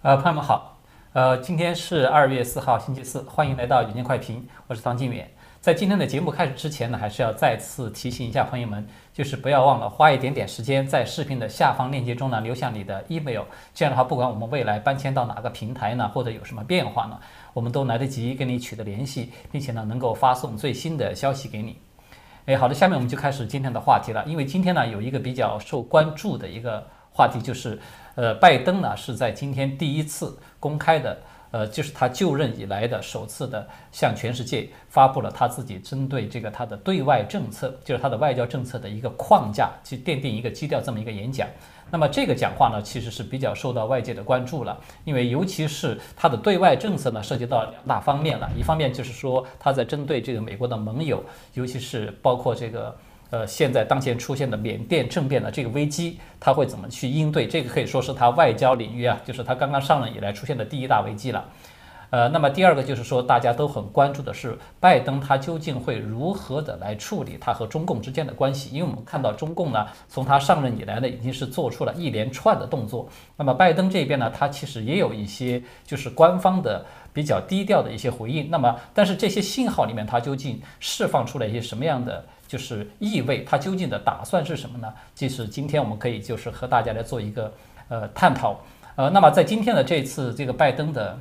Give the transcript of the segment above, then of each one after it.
呃，朋友们好，呃，今天是二月四号星期四，欢迎来到远见快评，我是唐金远。在今天的节目开始之前呢，还是要再次提醒一下朋友们，就是不要忘了花一点点时间在视频的下方链接中呢留下你的 email，这样的话，不管我们未来搬迁到哪个平台呢，或者有什么变化呢，我们都来得及跟你取得联系，并且呢能够发送最新的消息给你。哎，好的，下面我们就开始今天的话题了，因为今天呢有一个比较受关注的一个话题就是。呃，拜登呢是在今天第一次公开的，呃，就是他就任以来的首次的向全世界发布了他自己针对这个他的对外政策，就是他的外交政策的一个框架，去奠定一个基调这么一个演讲。那么这个讲话呢，其实是比较受到外界的关注了，因为尤其是他的对外政策呢，涉及到两大方面了，一方面就是说他在针对这个美国的盟友，尤其是包括这个。呃，现在当前出现的缅甸政变的这个危机，他会怎么去应对？这个可以说是他外交领域啊，就是他刚刚上任以来出现的第一大危机了。呃，那么第二个就是说，大家都很关注的是拜登他究竟会如何的来处理他和中共之间的关系？因为我们看到中共呢，从他上任以来呢，已经是做出了一连串的动作。那么拜登这边呢，他其实也有一些就是官方的比较低调的一些回应。那么，但是这些信号里面，他究竟释放出来一些什么样的？就是意味，他究竟的打算是什么呢？即是今天我们可以就是和大家来做一个呃探讨，呃，那么在今天的这次这个拜登的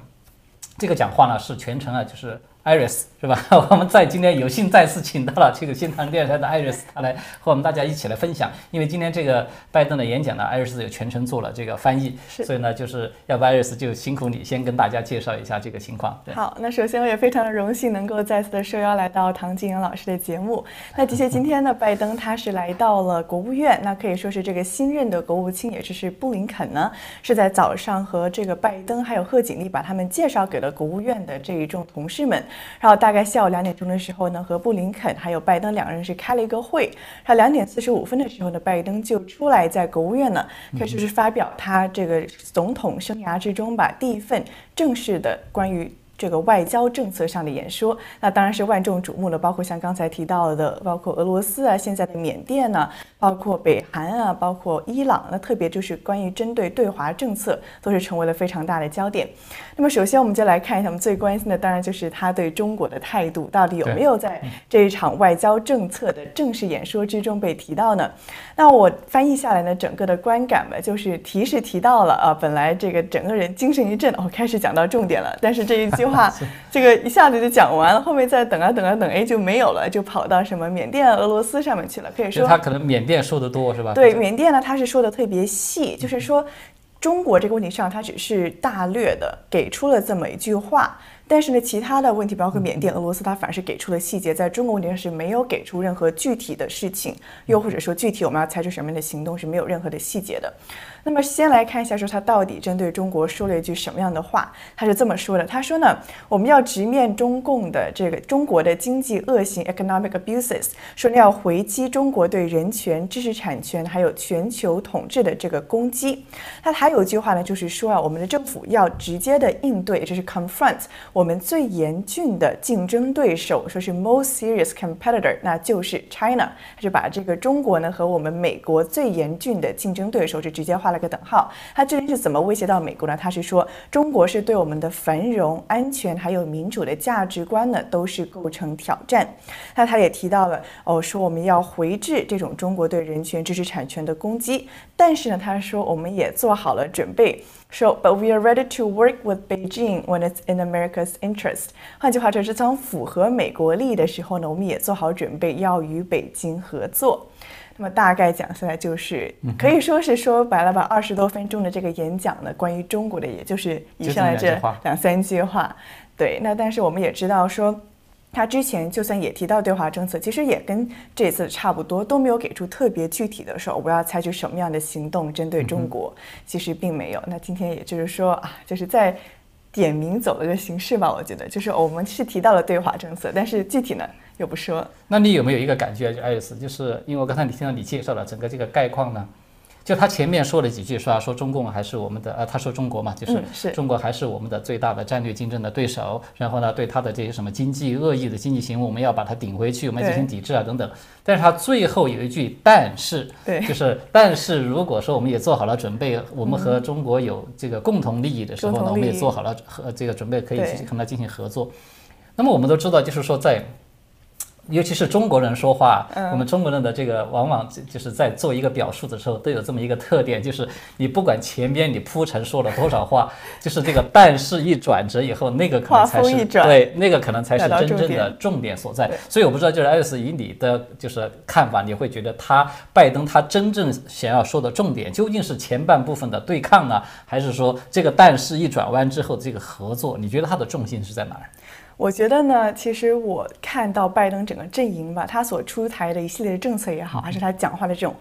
这个讲话呢，是全程啊，就是。Iris 是吧？我们在今天有幸再次请到了这个新唐电视台的 Iris，他来和我们大家一起来分享。因为今天这个拜登的演讲呢艾瑞斯有全程做了这个翻译，所以呢，就是要不 Iris 就辛苦你先跟大家介绍一下这个情况。好，那首先我也非常的荣幸能够再次的受邀来到唐静莹老师的节目。那的确，今天呢，拜登他是来到了国务院，那可以说是这个新任的国务卿，也就是布林肯呢，是在早上和这个拜登还有贺锦丽把他们介绍给了国务院的这一众同事们。然后大概下午两点钟的时候呢，和布林肯还有拜登两个人是开了一个会。然后两点四十五分的时候呢，拜登就出来在国务院呢，开始是发表他这个总统生涯之中吧第一份正式的关于。这个外交政策上的演说，那当然是万众瞩目的，包括像刚才提到的，包括俄罗斯啊，现在的缅甸呢，包括北韩啊，包括伊朗，那特别就是关于针对对华政策，都是成为了非常大的焦点。那么首先我们就来看一下，我们最关心的当然就是他对中国的态度，到底有没有在这一场外交政策的正式演说之中被提到呢？那我翻译下来呢，整个的观感吧，就是提是提到了啊，本来这个整个人精神一振，哦，开始讲到重点了，但是这一句。话 这个一下子就讲完了，后面再等啊等啊等，哎就没有了，就跑到什么缅甸、俄罗斯上面去了。可以说他可能缅甸说的多是吧？对，缅甸呢，他是说的特别细，就是说中国这个问题上，他只是大略的给出了这么一句话。但是呢，其他的问题，包括缅甸、俄罗斯，它反而是给出了细节，在中国问题上是没有给出任何具体的事情，又或者说具体我们要采取什么样的行动是没有任何的细节的。那么先来看一下，说他到底针对中国说了一句什么样的话？他是这么说的：他说呢，我们要直面中共的这个中国的经济恶行 （economic abuses），说要回击中国对人权、知识产权还有全球统治的这个攻击。他还有一句话呢，就是说啊，我们的政府要直接的应对，就是 confront。我们最严峻的竞争对手，说是 most serious competitor，那就是 China，他就把这个中国呢和我们美国最严峻的竞争对手是直接画了个等号。他这边是怎么威胁到美国呢？他是说中国是对我们的繁荣、安全还有民主的价值观呢都是构成挑战。那他也提到了哦，说我们要回制这种中国对人权、知识产权的攻击，但是呢，他说我们也做好了准备。So, but we are ready to work with Beijing when it's in America's interest. 换句话说，是当符合美国利益的时候呢，我们也做好准备要与北京合作。那么大概讲下来，就是可以说是说白了吧，二十多分钟的这个演讲呢，关于中国的，也就是以上的这两三句话。对，那但是我们也知道说。他之前就算也提到对华政策，其实也跟这次差不多，都没有给出特别具体的说我要采取什么样的行动针对中国，其实并没有。那今天也就是说啊，就是在点名走了个形式吧，我觉得就是我们是提到了对华政策，但是具体呢又不说。那你有没有一个感觉，就艾斯，就是因为我刚才你听到你介绍了整个这个概况呢？就他前面说了几句，说啊说中共还是我们的，呃，他说中国嘛，就是嗯是中国还是我们的最大的战略竞争的对手。然后呢，对他的这些什么经济恶意的经济行为，我们要把它顶回去，我们要进行抵制啊等等。但是他最后有一句，但是，对就是但是如果说我们也做好了准备，我们和中国有这个共同利益的时候呢，我们也做好了和这个准备，可以对去跟他进行合作。那么我们都知道，就是说在。尤其是中国人说话，嗯我们中国人的这个往往就就是在做一个表述的时候，都有这么一个特点，就是你不管前边你铺陈说了多少话，就是这个但是一转折以后，那个可能才是对，那个可能才是真正的重点所在。所以我不知道，就是爱丽丝以你的就是看法，你会觉得他拜登他真正想要说的重点究竟是前半部分的对抗呢，还是说这个但是一转弯之后这个合作？你觉得他的重心是在哪儿？我觉得呢，其实我看到拜登整个阵营吧，他所出台的一系列的政策也好，还是他讲话的这种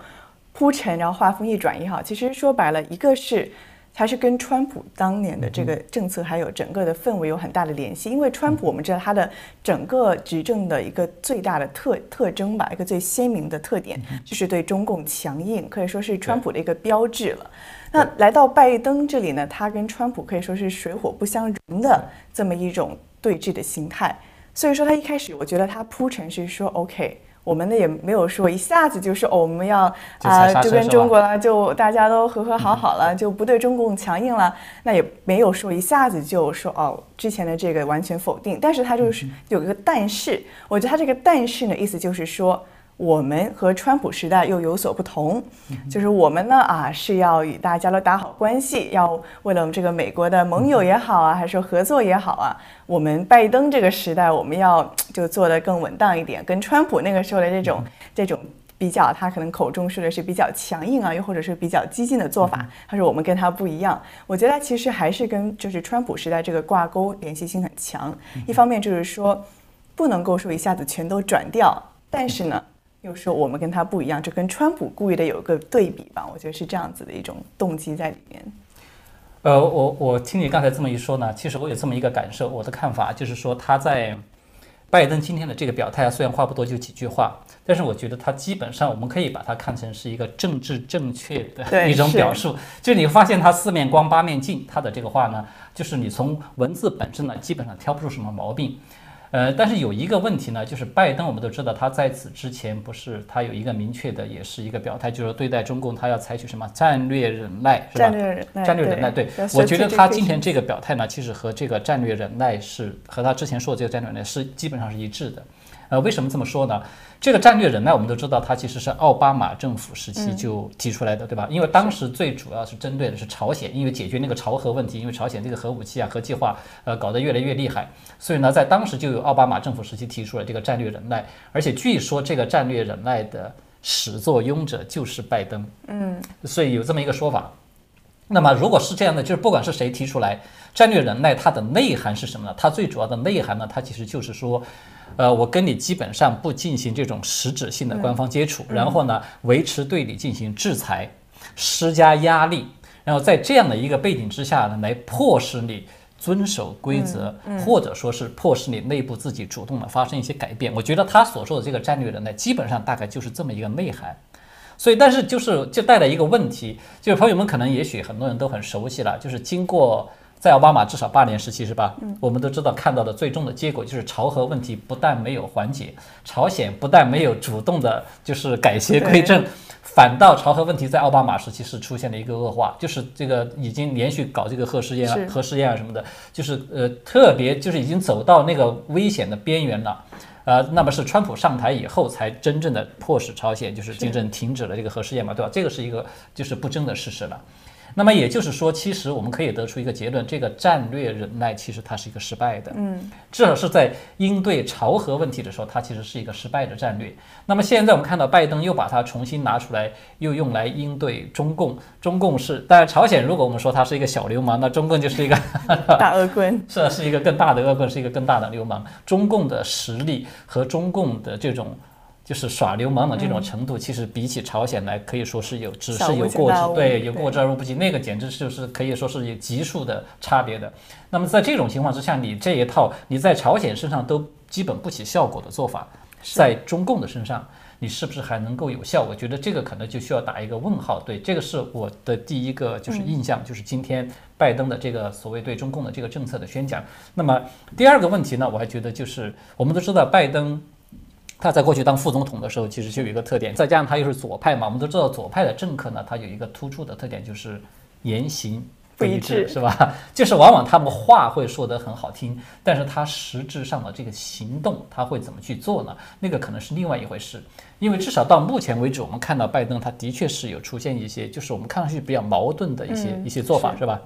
铺陈，然后话锋一转也好，其实说白了，一个是他是跟川普当年的这个政策还有整个的氛围有很大的联系，因为川普我们知道他的整个执政的一个最大的特特征吧，一个最鲜明的特点就是对中共强硬，可以说是川普的一个标志了。那来到拜登这里呢，他跟川普可以说是水火不相容的这么一种对峙的心态。所以说他一开始，我觉得他铺陈是说 OK，我们呢也没有说一下子就说哦我们要啊、就跟中国了，就大家都和和好好了，就不对中共强硬了。那也没有说一下子就说哦之前的这个完全否定，但是他就是有一个但是，我觉得他这个但是呢，意思就是说。我们和川普时代又有所不同，就是我们呢啊是要与大家都打好关系，要为了我们这个美国的盟友也好啊，还是说合作也好啊，我们拜登这个时代我们要就做得更稳当一点，跟川普那个时候的这种这种比较，他可能口中说的是比较强硬啊，又或者是比较激进的做法，他说我们跟他不一样。我觉得其实还是跟就是川普时代这个挂钩联系性很强，一方面就是说不能够说一下子全都转掉，但是呢。又说我们跟他不一样，就跟川普故意的有一个对比吧，我觉得是这样子的一种动机在里面。呃，我我听你刚才这么一说呢，其实我有这么一个感受，我的看法就是说他在拜登今天的这个表态啊，虽然话不多，就几句话，但是我觉得他基本上我们可以把它看成是一个政治正确的一种表述。就你发现他四面光八面镜，他的这个话呢，就是你从文字本身呢，基本上挑不出什么毛病。呃，但是有一个问题呢，就是拜登我们都知道，他在此之前不是他有一个明确的，也是一个表态，就是对待中共他要采取什么战略忍耐，是吧？战略忍耐，战略忍耐，对要我觉得他今天这个表态呢，其实和这个战略忍耐是和他之前说的这个战略忍耐是基本上是一致的。呃，为什么这么说呢？这个战略忍耐，我们都知道，它其实是奥巴马政府时期就提出来的，对吧？因为当时最主要是针对的是朝鲜，因为解决那个朝核问题，因为朝鲜这个核武器啊、核计划，呃，搞得越来越厉害，所以呢，在当时就有奥巴马政府时期提出了这个战略忍耐，而且据说这个战略忍耐的始作俑者就是拜登，嗯，所以有这么一个说法。那么如果是这样的，就是不管是谁提出来，战略忍耐它的内涵是什么呢？它最主要的内涵呢，它其实就是说，呃，我跟你基本上不进行这种实质性的官方接触，然后呢，维持对你进行制裁，施加压力，然后在这样的一个背景之下呢，来迫使你遵守规则，或者说是迫使你内部自己主动的发生一些改变。我觉得他所说的这个战略人呢，基本上大概就是这么一个内涵。所以，但是就是就带来一个问题，就是朋友们可能也许很多人都很熟悉了，就是经过在奥巴马至少八年时期是吧？我们都知道看到的最终的结果就是朝核问题不但没有缓解，朝鲜不但没有主动的就是改邪归正，反倒朝核问题在奥巴马时期是出现了一个恶化，就是这个已经连续搞这个核试验啊、核试验啊什么的，就是呃特别就是已经走到那个危险的边缘了。呃，那么是川普上台以后才真正的迫使朝鲜就是真正停止了这个核试验嘛，对吧？这个是一个就是不争的事实了。那么也就是说，其实我们可以得出一个结论：这个战略忍耐其实它是一个失败的。嗯，至少是在应对朝核问题的时候，它其实是一个失败的战略。那么现在我们看到拜登又把它重新拿出来，又用来应对中共。中共是，当然朝鲜如果我们说它是一个小流氓，那中共就是一个 大恶棍。是啊，是一个更大的恶棍，是一个更大的流氓。中共的实力和中共的这种就是耍流氓的这种程度，其实比起朝鲜来，可以说是有只是有过之对，有过之而无不及。那个简直就是可以说是有级数的差别的。那么在这种情况之下，你这一套你在朝鲜身上都基本不起效果的做法，在中共的身上你是不是还能够有效？我觉得这个可能就需要打一个问号。对，这个是我的第一个就是印象，就是今天拜登的这个所谓对中共的这个政策的宣讲。那么第二个问题呢，我还觉得就是我们都知道拜登。他在过去当副总统的时候，其实就有一个特点，再加上他又是左派嘛，我们都知道左派的政客呢，他有一个突出的特点，就是言行不一致，是吧？就是往往他们话会说得很好听，但是他实质上的这个行动，他会怎么去做呢？那个可能是另外一回事。因为至少到目前为止，我们看到拜登他的确是有出现一些，就是我们看上去比较矛盾的一些一些做法，是吧？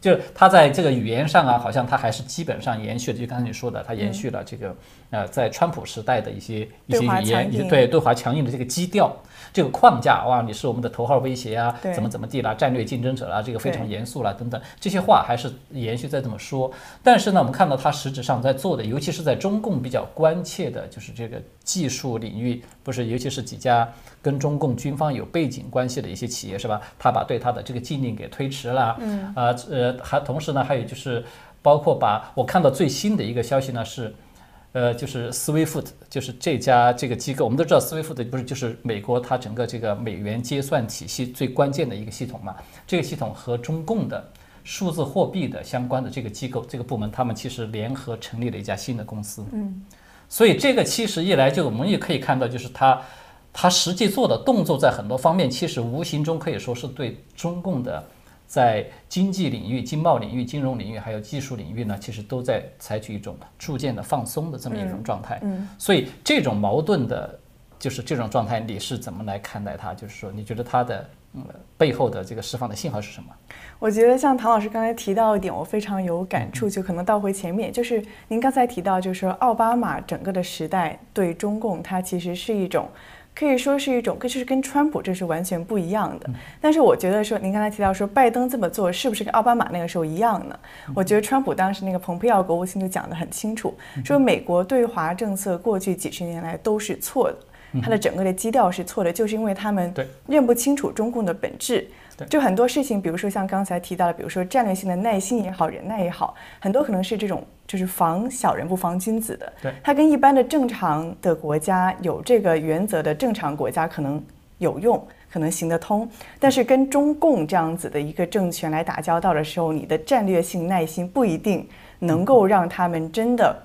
就是他在这个语言上啊，好像他还是基本上延续了，就刚才你说的，他延续了这个呃，在川普时代的一些一些语言，对对华强硬的这个基调。这个框架哇，你是我们的头号威胁啊，怎么怎么地啦，战略竞争者啦，这个非常严肃啦，等等这些话还是延续在这么说。但是呢，我们看到他实质上在做的，尤其是在中共比较关切的，就是这个技术领域，不是，尤其是几家跟中共军方有背景关系的一些企业，是吧？他把对他的这个禁令给推迟了，嗯，啊呃，还同时呢，还有就是包括把我看到最新的一个消息呢是。呃，就是 SWIFT，就是这家这个机构，我们都知道 SWIFT 不是就是美国它整个这个美元结算体系最关键的一个系统嘛？这个系统和中共的数字货币的相关的这个机构、这个部门，他们其实联合成立了一家新的公司。嗯，所以这个其实一来就我们也可以看到，就是他他实际做的动作在很多方面，其实无形中可以说是对中共的。在经济领域、经贸领域、金融领域，还有技术领域呢，其实都在采取一种逐渐的放松的这么一种状态。嗯，所以这种矛盾的，就是这种状态，你是怎么来看待它？就是说，你觉得它的呃背后的这个释放的信号是什么？我觉得像唐老师刚才提到一点，我非常有感触，就可能倒回前面，就是您刚才提到，就是说奥巴马整个的时代对中共，它其实是一种。可以说是一种，就是跟川普这是完全不一样的。但是我觉得说，您刚才提到说拜登这么做是不是跟奥巴马那个时候一样呢？我觉得川普当时那个蓬佩奥国务卿就讲得很清楚，说美国对华政策过去几十年来都是错的，它的整个的基调是错的，就是因为他们认不清楚中共的本质。就很多事情，比如说像刚才提到的，比如说战略性的耐心也好，忍耐也好，很多可能是这种就是防小人不防君子的。对，它跟一般的正常的国家有这个原则的正常国家可能有用，可能行得通。但是跟中共这样子的一个政权来打交道的时候，你的战略性耐心不一定能够让他们真的。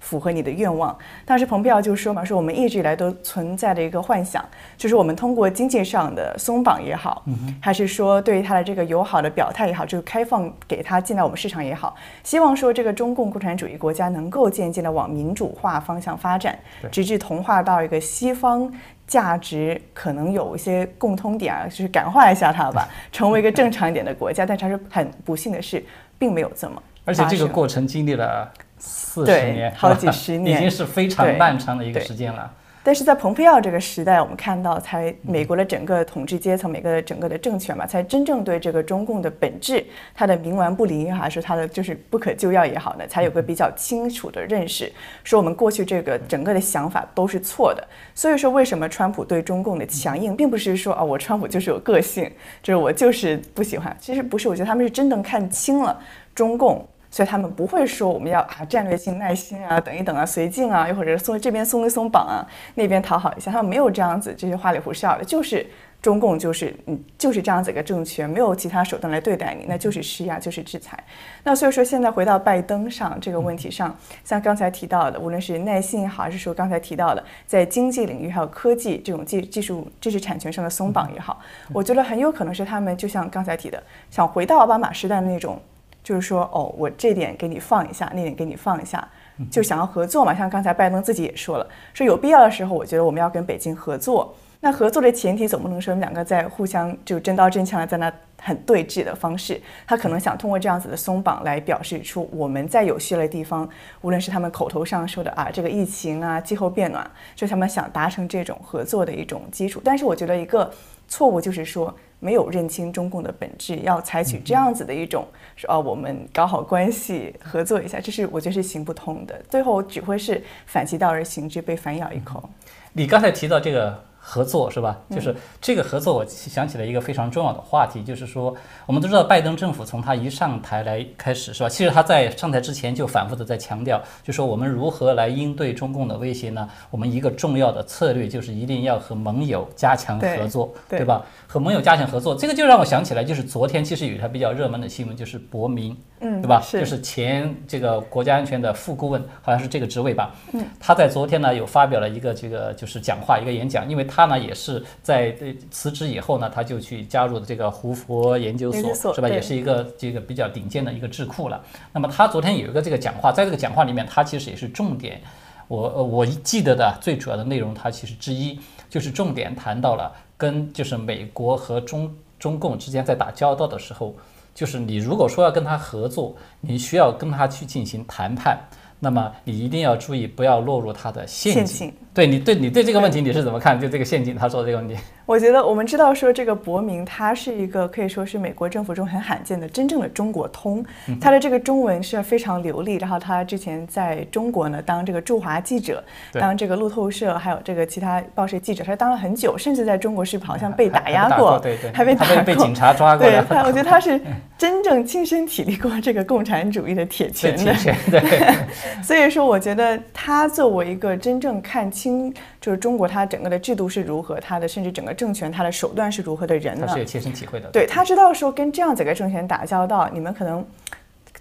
符合你的愿望。当时蓬佩奥就说嘛，说我们一直以来都存在的一个幻想，就是我们通过经济上的松绑也好，还是说对于他的这个友好的表态也好，就是开放给他进来我们市场也好，希望说这个中共共产主义国家能够渐渐的往民主化方向发展，直至同化到一个西方价值可能有一些共通点啊，就是感化一下他吧，成为一个正常一点的国家。但他是很不幸的是，并没有这么。而且这个过程经历了。四十年，好几 十年，已经是非常漫长的一个时间了。但是在蓬佩奥这个时代，我们看到，才美国的整个统治阶层，每个整个的政权嘛，才真正对这个中共的本质，它的冥顽不灵，还是它的就是不可救药也好呢，才有个比较清楚的认识，说我们过去这个整个的想法都是错的。所以说，为什么川普对中共的强硬，并不是说啊，我川普就是有个性，就是我就是不喜欢。其实不是，我觉得他们是真正看清了中共。所以他们不会说我们要啊战略性耐心啊等一等啊绥靖啊又或者松这边松一松绑啊那边讨好一下，他们没有这样子这些花里胡哨的，就是中共就是嗯就是这样子一个政权，没有其他手段来对待你，那就是施压就是制裁。那所以说现在回到拜登上这个问题上，像刚才提到的，无论是耐心也好，还是说刚才提到的在经济领域还有科技这种技技术知识产权上的松绑也好，我觉得很有可能是他们就像刚才提的，想回到奥巴马时代的那种。就是说，哦，我这点给你放一下，那点给你放一下，就想要合作嘛。像刚才拜登自己也说了，说有必要的时候，我觉得我们要跟北京合作。那合作的前提总不能说我们两个在互相就真刀真枪的在那很对峙的方式。他可能想通过这样子的松绑来表示出我们在有需要的地方，无论是他们口头上说的啊，这个疫情啊，气候变暖，就他们想达成这种合作的一种基础。但是我觉得一个错误就是说。没有认清中共的本质，要采取这样子的一种说哦，我们搞好关系，合作一下，这是我觉得是行不通的。最后只会是反其道而行之，被反咬一口。你刚才提到这个合作是吧？就是这个合作，我想起了一个非常重要的话题，就是说，我们都知道拜登政府从他一上台来开始是吧？其实他在上台之前就反复的在强调，就说我们如何来应对中共的威胁呢？我们一个重要的策略就是一定要和盟友加强合作，对吧？和盟友加强合作，这个就让我想起来，就是昨天其实有一条比较热门的新闻，就是伯明，嗯，对吧？是就是前这个国家安全的副顾问，好像是这个职位吧。嗯，他在昨天呢有发表了一个这个就是讲话，一个演讲，因为他呢也是在呃辞职以后呢，他就去加入了这个胡佛研究研究所是吧？也是一个这个比较顶尖的一个智库了。那么他昨天有一个这个讲话，在这个讲话里面，他其实也是重点。我呃我记得的最主要的内容，他其实之一就是重点谈到了跟就是美国和中中共之间在打交道的时候，就是你如果说要跟他合作，你需要跟他去进行谈判，那么你一定要注意不要落入他的陷阱。陷阱对你对你对这个问题你是怎么看？就这个陷阱，他说的这个问题，我觉得我们知道说这个伯明他是一个可以说是美国政府中很罕见的真正的中国通，嗯他的这个中文是非常流利。然后他之前在中国呢当这个驻华记者，当这个路透社还有这个其他报社记者，他当了很久，甚至在中国是好像被打压过，对对，还被他打过被被警察抓过，对他，我觉得他是 真正亲身体历过这个共产主义的铁拳的对。所以说，我觉得他作为一个真正看清就是中国它整个的制度是如何，它的甚至整个政权它的手段是如何的人呢他是？有切身体会的。对他知道说跟这样子一个政权打交道，你们可能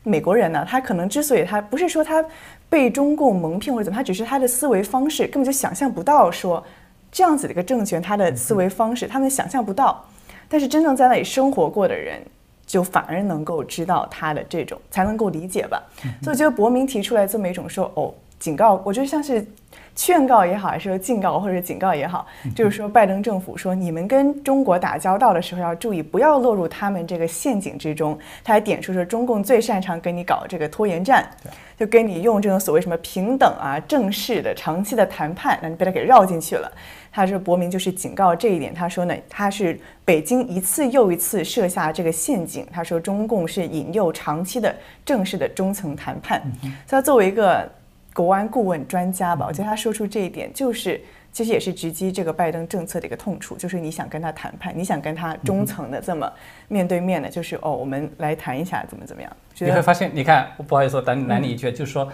美国人呢，他可能之所以他不是说他被中共蒙骗或者怎么，他只是他的思维方式根本就想象不到说这样子的一个政权，他的思维方式他们想象不到，但是真正在那里生活过的人。就反而能够知道他的这种，才能够理解吧。所以我觉得伯明提出来这么一种说，哦，警告，我觉得像是劝告也好，还是说警告或者警告也好，就是说拜登政府说，你们跟中国打交道的时候要注意，不要落入他们这个陷阱之中。他还点出说，中共最擅长跟你搞这个拖延战，就跟你用这种所谓什么平等啊、正式的、长期的谈判，那你被他给绕进去了。他说伯明就是警告这一点，他说呢，他是北京一次又一次设下这个陷阱。他说中共是引诱长期的正式的中层谈判。所以他作为一个国安顾问专家吧，我觉得他说出这一点，就是其实也是直击这个拜登政策的一个痛处，就是你想跟他谈判，你想跟他中层的这么面对面的，就是哦，我们来谈一下怎么怎么样。你会发现，你看，不好意思，我拦拦你一句，就是说，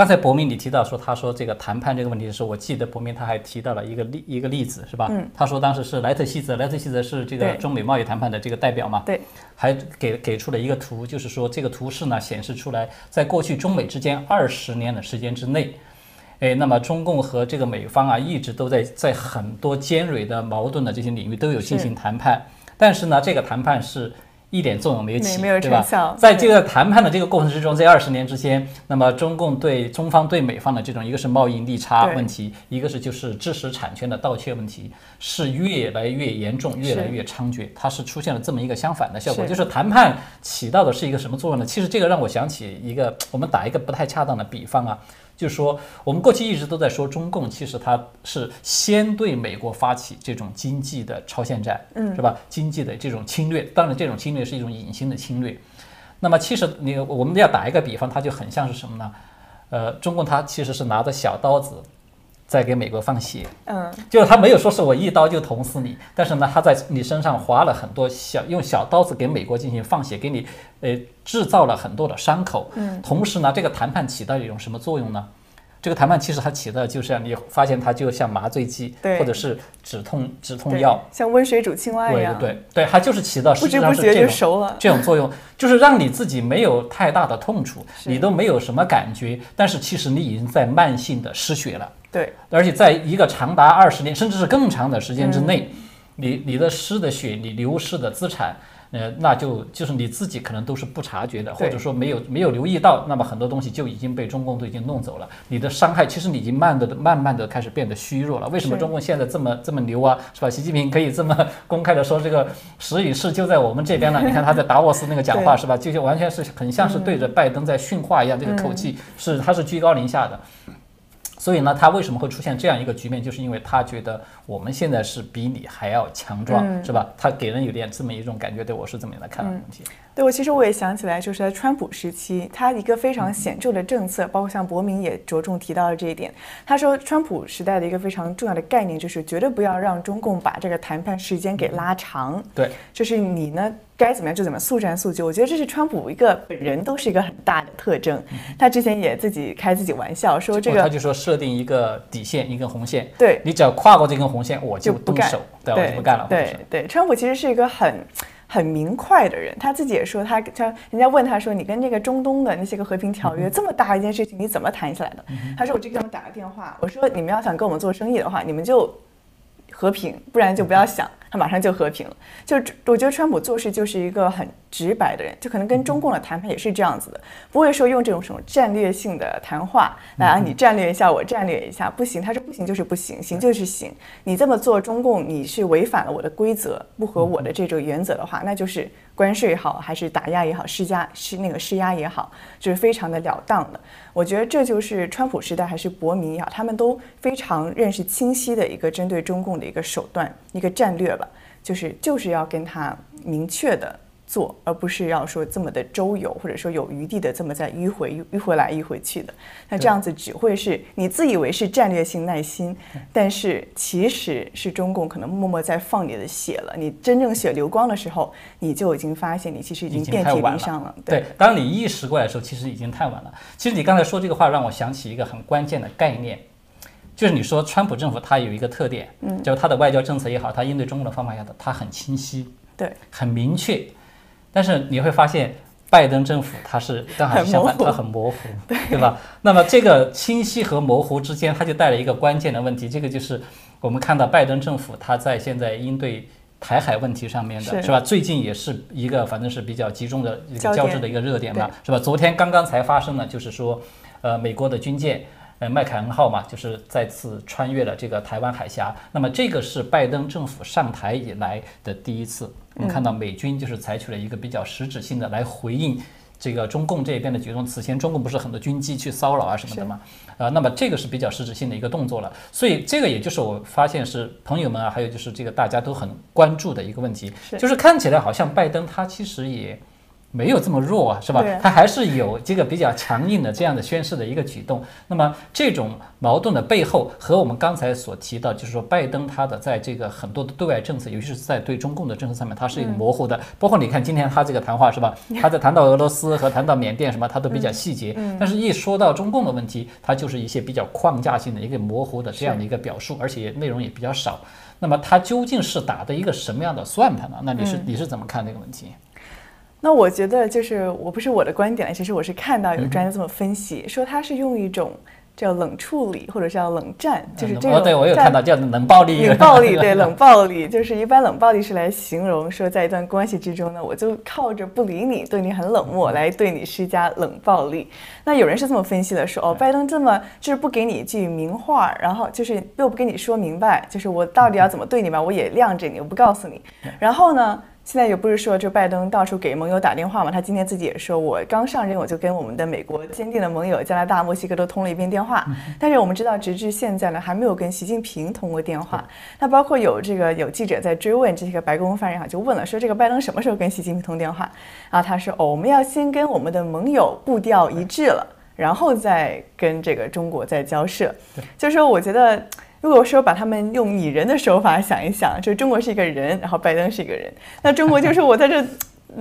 刚才伯明你提到说，他说这个谈判这个问题的时候，我记得伯明他还提到了一个例一个例子，是吧？嗯。他说当时是莱特希泽，莱特希泽是这个中美贸易谈判的这个代表嘛？对。还给给出了一个图，就是说这个图示呢显示出来，在过去中美之间二十年的时间之内。哎，那么中共和这个美方啊，一直都在在很多尖锐的矛盾的这些领域都有进行谈判，但是呢，这个谈判是一点作用没有起，没没有对吧成效？在这个谈判的这个过程之中，这二十年之间，那么中共对中方对美方的这种，一个是贸易逆差问题，一个是就是知识产权的盗窃问题，是越来越严重，越来越猖獗，它是出现了这么一个相反的效果，就是谈判起到的是一个什么作用呢？其实这个让我想起一个，我们打一个不太恰当的比方啊。就是说，我们过去一直都在说中共，其实它是先对美国发起这种经济的超限战，嗯是吧？经济的这种侵略，当然这种侵略是一种隐形的侵略。那么其实你我们要打一个比方，它就很像是什么呢？呃，中共它其实是拿着小刀子在给美国放血，嗯，就是他没有说是我一刀就捅死你，但是呢，他在你身上划了很多小，用小刀子给美国进行放血，给你呃制造了很多的伤口。嗯，同时呢，这个谈判起到一种什么作用呢？这个谈判其实它起到就是你发现它就像麻醉剂，对或者是止痛止痛药，，像温水煮青蛙一样，对对对，它就是起到实际不知不觉就上是这种熟了。这种作用，就是让你自己没有太大的痛楚，你都没有什么感觉，但是其实你已经在慢性的失血了。对，而且在一个长达二十年甚至是更长的时间之内，你你的失的血，你流失的资产，呃，那就就是你自己可能都是不察觉的，或者说没有没有留意到，那么很多东西就已经被中共都已经弄走了。你的伤害其实你已经慢的慢慢的开始变得虚弱了。为什么中共现在这么这么牛啊？是吧？习近平可以这么公开的说这个时与势就在我们这边了。你看他在达沃斯那个讲话是吧？就就完全是很像是对着拜登在训话一样，这个口气是他是居高临下的。所以呢，他为什么会出现这样一个局面，就是因为他觉得我们现在是比你还要强壮，是吧？他给人有点这么一种感觉，对我是怎么样来看的问题。对我其实我也想起来，就是在川普时期，他一个非常显著的政策，包括像伯明也着重提到了这一点。他说，川普时代的一个非常重要的概念就是绝对不要让中共把这个谈判时间给拉长。对，就是你呢该怎么样就怎么速战速决。我觉得这是川普一个本人都是一个很大的特征。他之前也自己开自己玩笑说这个，他就说设定一个底线，一根红线。对，你只要跨过这根红线，我就动手，对，我就不干了。对对，川普其实是一个很。很明快的人，他自己也说，他他人家问他说：“你跟这个中东的那些个和平条约这么大一件事情，你怎么谈下来的？”他说：“我就给他们打个电话，我说你们要想跟我们做生意的话，你们就和平，不然就不要想。”他马上就和平了。就我觉得川普做事就是一个很直白的人，就可能跟中共的谈判也是这样子的，不会说用这种什么战略性的谈话来啊你战略一下，我战略一下，不行，他说不行就是不行，行就是行。你这么做，中共你是违反了我的规则，不合我的这种原则的话，那就是关税也好，还是打压也好，施加施那个施压也好，就是非常的了当了。我觉得这就是川普时代还是伯民也好，他们都非常认识清晰的一个针对中共的一个手段，一个战略吧。就是就是要跟他明确的做，而不是要说这么的周游，或者说有余地的这么在迂回迂回来迂回去的。那这样子只会是你自以为是战略性耐心，但是其实是中共可能默默在放你的血了。你真正血流光的时候，你就已经发现你其实已经遍体鳞伤了。对，当你意识过来的时候，其实已经太晚了。其实你刚才说这个话，让我想起一个很关键的概念。就是你说川普政府它有一个特点，嗯，就是它的外交政策也好，它应对中国的方法也好，它很清晰，对，很明确。但是你会发现，拜登政府它是刚好相反，它很模糊，对，对吧？那么这个清晰和模糊之间，它就带来一个关键的问题，这个就是我们看到拜登政府他在现在应对台海问题上面的是吧？最近也是一个反正是比较集中的一个交织的一个热点嘛，是吧？昨天刚刚才发生了，就是说，呃，美国的军舰。呃，麦凯恩号嘛，就是再次穿越了这个台湾海峡。那么这个是拜登政府上台以来的第一次，我们看到美军就是采取了一个比较实质性的来回应这个中共这边的举动。此前中共不是很多军机去骚扰啊什么的嘛？啊，那么这个是比较实质性的一个动作了。所以这个也就是我发现是朋友们啊，还有就是这个大家都很关注的一个问题，就是看起来好像拜登他其实也。没有这么弱啊，是吧？他还是有这个比较强硬的这样的宣誓的一个举动。那么这种矛盾的背后，和我们刚才所提到，就是说拜登他的在这个很多的对外政策，尤其是在对中共的政策上面，它是一个模糊的。包括你看今天他这个谈话是吧？他在谈到俄罗斯和谈到缅甸什么，他都比较细节。但是一说到中共的问题，他就是一些比较框架性的一个模糊的这样的一个表述，而且内容也比较少。那么他究竟是打的一个什么样的算盘呢？那你是你是怎么看这个问题？那我觉得就是我不是我的观点了其实我是看到有专家这么分析，说他是用一种叫冷处理或者叫冷战，就是这种。对，我有看到叫冷暴力。冷暴力，对，冷暴力就是一般冷暴力是来形容说在一段关系之中呢，我就靠着不理你，对你很冷漠来对你施加冷暴力。那有人是这么分析的，说哦，拜登这么就是不给你一句明话，然后就是又不跟你说明白，就是我到底要怎么对你吧，我也晾着你，我不告诉你。然后呢？现在也不是说，这拜登到处给盟友打电话嘛？他今天自己也说，我刚上任我就跟我们的美国坚定的盟友加拿大、墨西哥都通了一遍电话。但是我们知道，直至现在呢，还没有跟习近平通过电话。那包括有这个有记者在追问这个白宫发言人哈，就问了说，这个拜登什么时候跟习近平通电话？然后他说，哦，我们要先跟我们的盟友步调一致了，然后再跟这个中国再交涉。就是说，我觉得。如果说把他们用拟人的手法想一想，就中国是一个人，然后拜登是一个人，那中国就是我在这。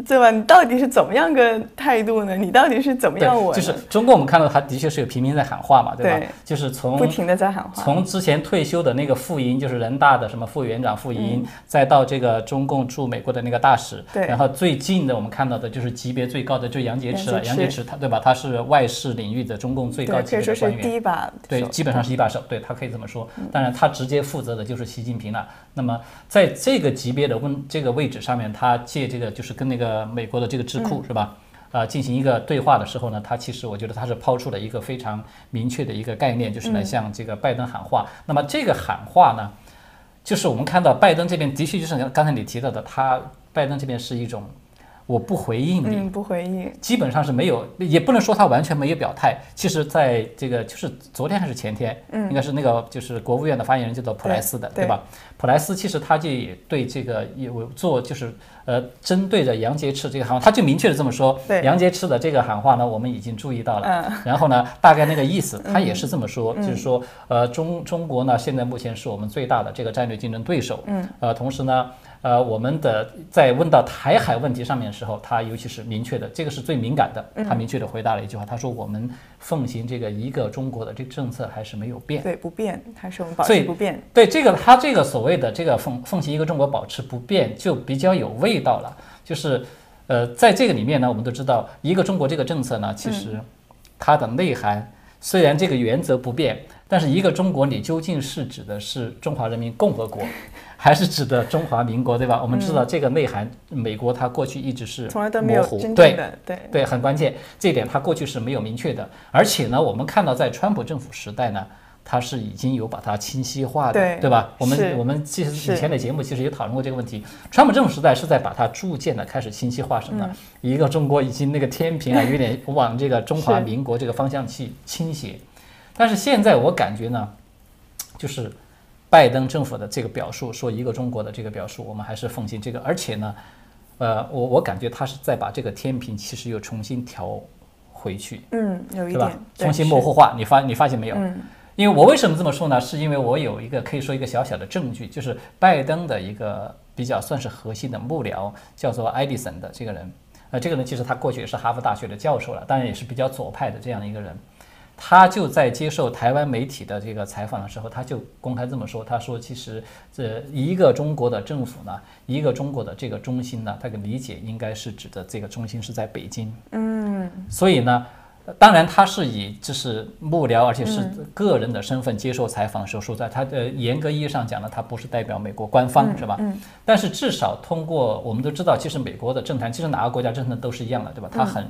对吧？你到底是怎么样个态度呢？你到底是怎么样？我就是中国，我们看到他的确是有平民在喊话嘛，对吧？就是从不停的在喊话，从之前退休的那个副营，就是人大的什么副委员长副营，再到这个中共驻美国的那个大使，对。然后最近的我们看到的就是级别最高的，就杨洁篪了。杨洁篪他对吧？他是外事领域的中共最高级别的官员，第一把对，基本上是一把手，对他可以这么说。当然，他直接负责的就是习近平了。那么在这个级别的问这个位置上面，他借这个就是跟那个美国的这个智库是吧？啊，进行一个对话的时候呢，他其实我觉得他是抛出了一个非常明确的一个概念，就是来向这个拜登喊话。那么这个喊话呢，就是我们看到拜登这边的确就是刚才你提到的，他拜登这边是一种我不回应你，嗯，不回应，基本上是没有，也不能说他完全没有表态。其实，在这个就是昨天还是前天，嗯应该是那个就是国务院的发言人叫做普莱斯的，对对吧？普莱斯其实他就也对这个有做就是呃针对着杨洁篪这个喊话，他就明确的这么说，对杨洁篪的这个喊话呢，我们已经注意到了。嗯然后呢，大概那个意思，他也是这么说，就是说，呃，中中国呢，现在目前是我们最大的这个战略竞争对手，嗯，呃，同时呢，呃，我们的在问到台海问题上面的时候，他尤其是明确的，这个是最敏感的，他明确的回答了一句话，他说我们奉行这个一个中国的这个政策还是没有变。对，不变，还是我们保持不变。对这个，他这个所谓的这个奉奉行一个中国保持不变，就比较有味道了。就是，呃，在这个里面呢，我们都知道一个中国这个政策呢，其实它的内涵虽然这个原则不变，但是一个中国你究竟是指的是中华人民共和国，还是指的中华民国，对吧？我们知道这个内涵，美国它过去一直是从来都没有模糊。真对对。对，很关键，这一点它过去是没有明确的，而且呢，我们看到在川普政府时代呢，它是已经有把它清晰化的，对吧？我们我们其实以前的节目其实也讨论过这个问题，川普政府时代是在把它逐渐的开始清晰化什么呢？一个中国已经那个天平啊，有点往这个中华民国这个方向去倾斜，但是现在我感觉呢，就是拜登政府的这个表述，说一个中国的这个表述，我们还是奉行这个，而且呢，呃，我我感觉他是在把这个天平其实又重新调回去，嗯，有一点？重新模糊化，你发你发现没有？嗯因为我为什么这么说呢？是因为我有一个可以说一个小小的证据，就是拜登的一个比较算是核心的幕僚，叫做爱迪森的这个人。呃，这个人其实他过去也是哈佛大学的教授了，当然也是比较左派的这样的一个人。他就在接受台湾媒体的这个采访的时候，他就公开这么说：“他说，其实这一个中国的政府呢，一个中国的这个中心呢，他的理解应该是指的这个中心是在北京。嗯，所以呢，呃当然他是以就是幕僚，而且是个人的身份接受采访的时候说在，他的严格意义上讲呢，他不是代表美国官方，是吧？嗯但是至少通过我们都知道，其实美国的政坛，其实哪个国家政坛都是一样的，对吧？他很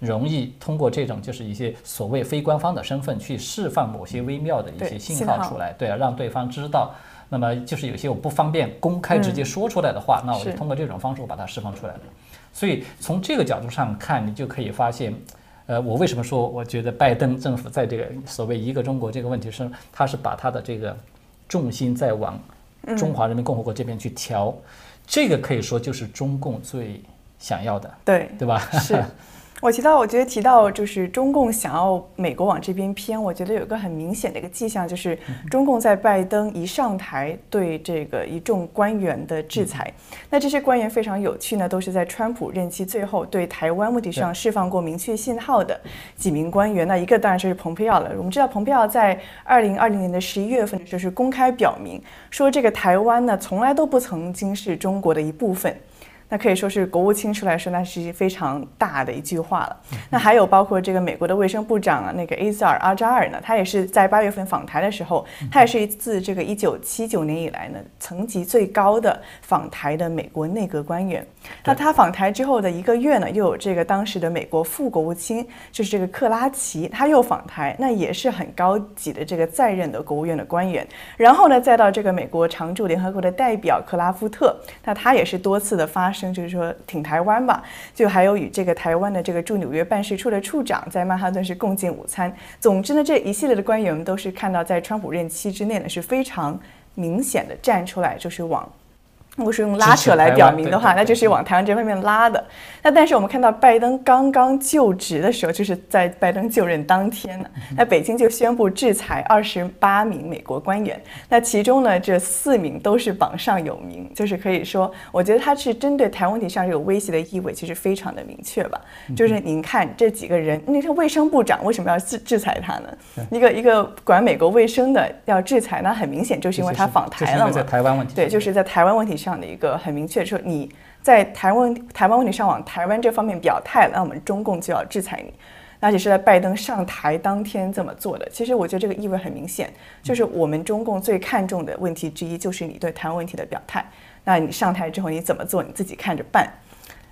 容易通过这种就是一些所谓非官方的身份去释放某些微妙的一些信信号号出来，对啊，让对方知道。那么就是有些我不方便公开直接说出来的话，那我就通过这种方式我把它释放出来了。所以从这个角度上看，你就可以发现，呃，我为什么说我觉得拜登政府在这个所谓一个中国这个问题上，他是把他的这个重心在往中华人民共和国这边去调，这个可以说就是中共最想要的，对，对吧？是。我提到，我觉得提到就是中共想要美国往这边偏，我觉得有一个很明显的一个迹象，就是中共在拜登一上台对这个一众官员的制裁。那这些官员非常有趣呢，都是在川普任期最后对台湾问题上释放过明确信号的几名官员。那一个当然就是蓬佩奥了。我们知道蓬佩奥在二零二零年的十一月份就是公开表明说，这个台湾呢从来都不曾经是中国的一部分。那可以说是国务卿出来说，那是非常大的一句话了。那还有包括这个美国的卫生部长啊，那个 a z a r 阿扎尔呢，他也是在八月份访台的时候，他也是自这个一九七九年以来呢，层级最高的访台的美国内阁官员。那他访台之后的一个月呢，又有这个当时的美国副国务卿，就是这个克拉奇，他又访台，那也是很高级的这个在任的国务院的官员。然后呢，再到这个美国常驻联合国的代表克拉夫特，那他也是多次的发就是说挺台湾吧。就还有与这个台湾的这个驻纽约办事处的处长在曼哈顿是共进午餐。总之呢，这一系列的官员们都是看到在川普任期之内呢是非常明显的站出来，就是往。如果是用拉扯来表明的话，那就是往台湾这方面拉的。那但是我们看到拜登刚刚就职的时候，就是在拜登就任当天呢，那北京就宣布制裁二十八名美国官员。那其中呢，这四名都是榜上有名，就是可以说，我觉得他是针对台湾问题上有威胁的意味，其实非常的明确吧。就是您看这几个人，那个卫生部长为什么要制制裁他呢？一个一个管美国卫生的要制裁，那很明显就是因为他访台了嘛。在台湾问题，对，就是在台湾问题上的一个很明确说，你在台湾台湾问题上往台湾这方面表态，那我们中共就要制裁你。而且是在拜登上台当天这么做的。其实我觉得这个意味很明显，就是我们中共最看重的问题之一，就是你对台湾问题的表态。那你上台之后你怎么做，你自己看着办。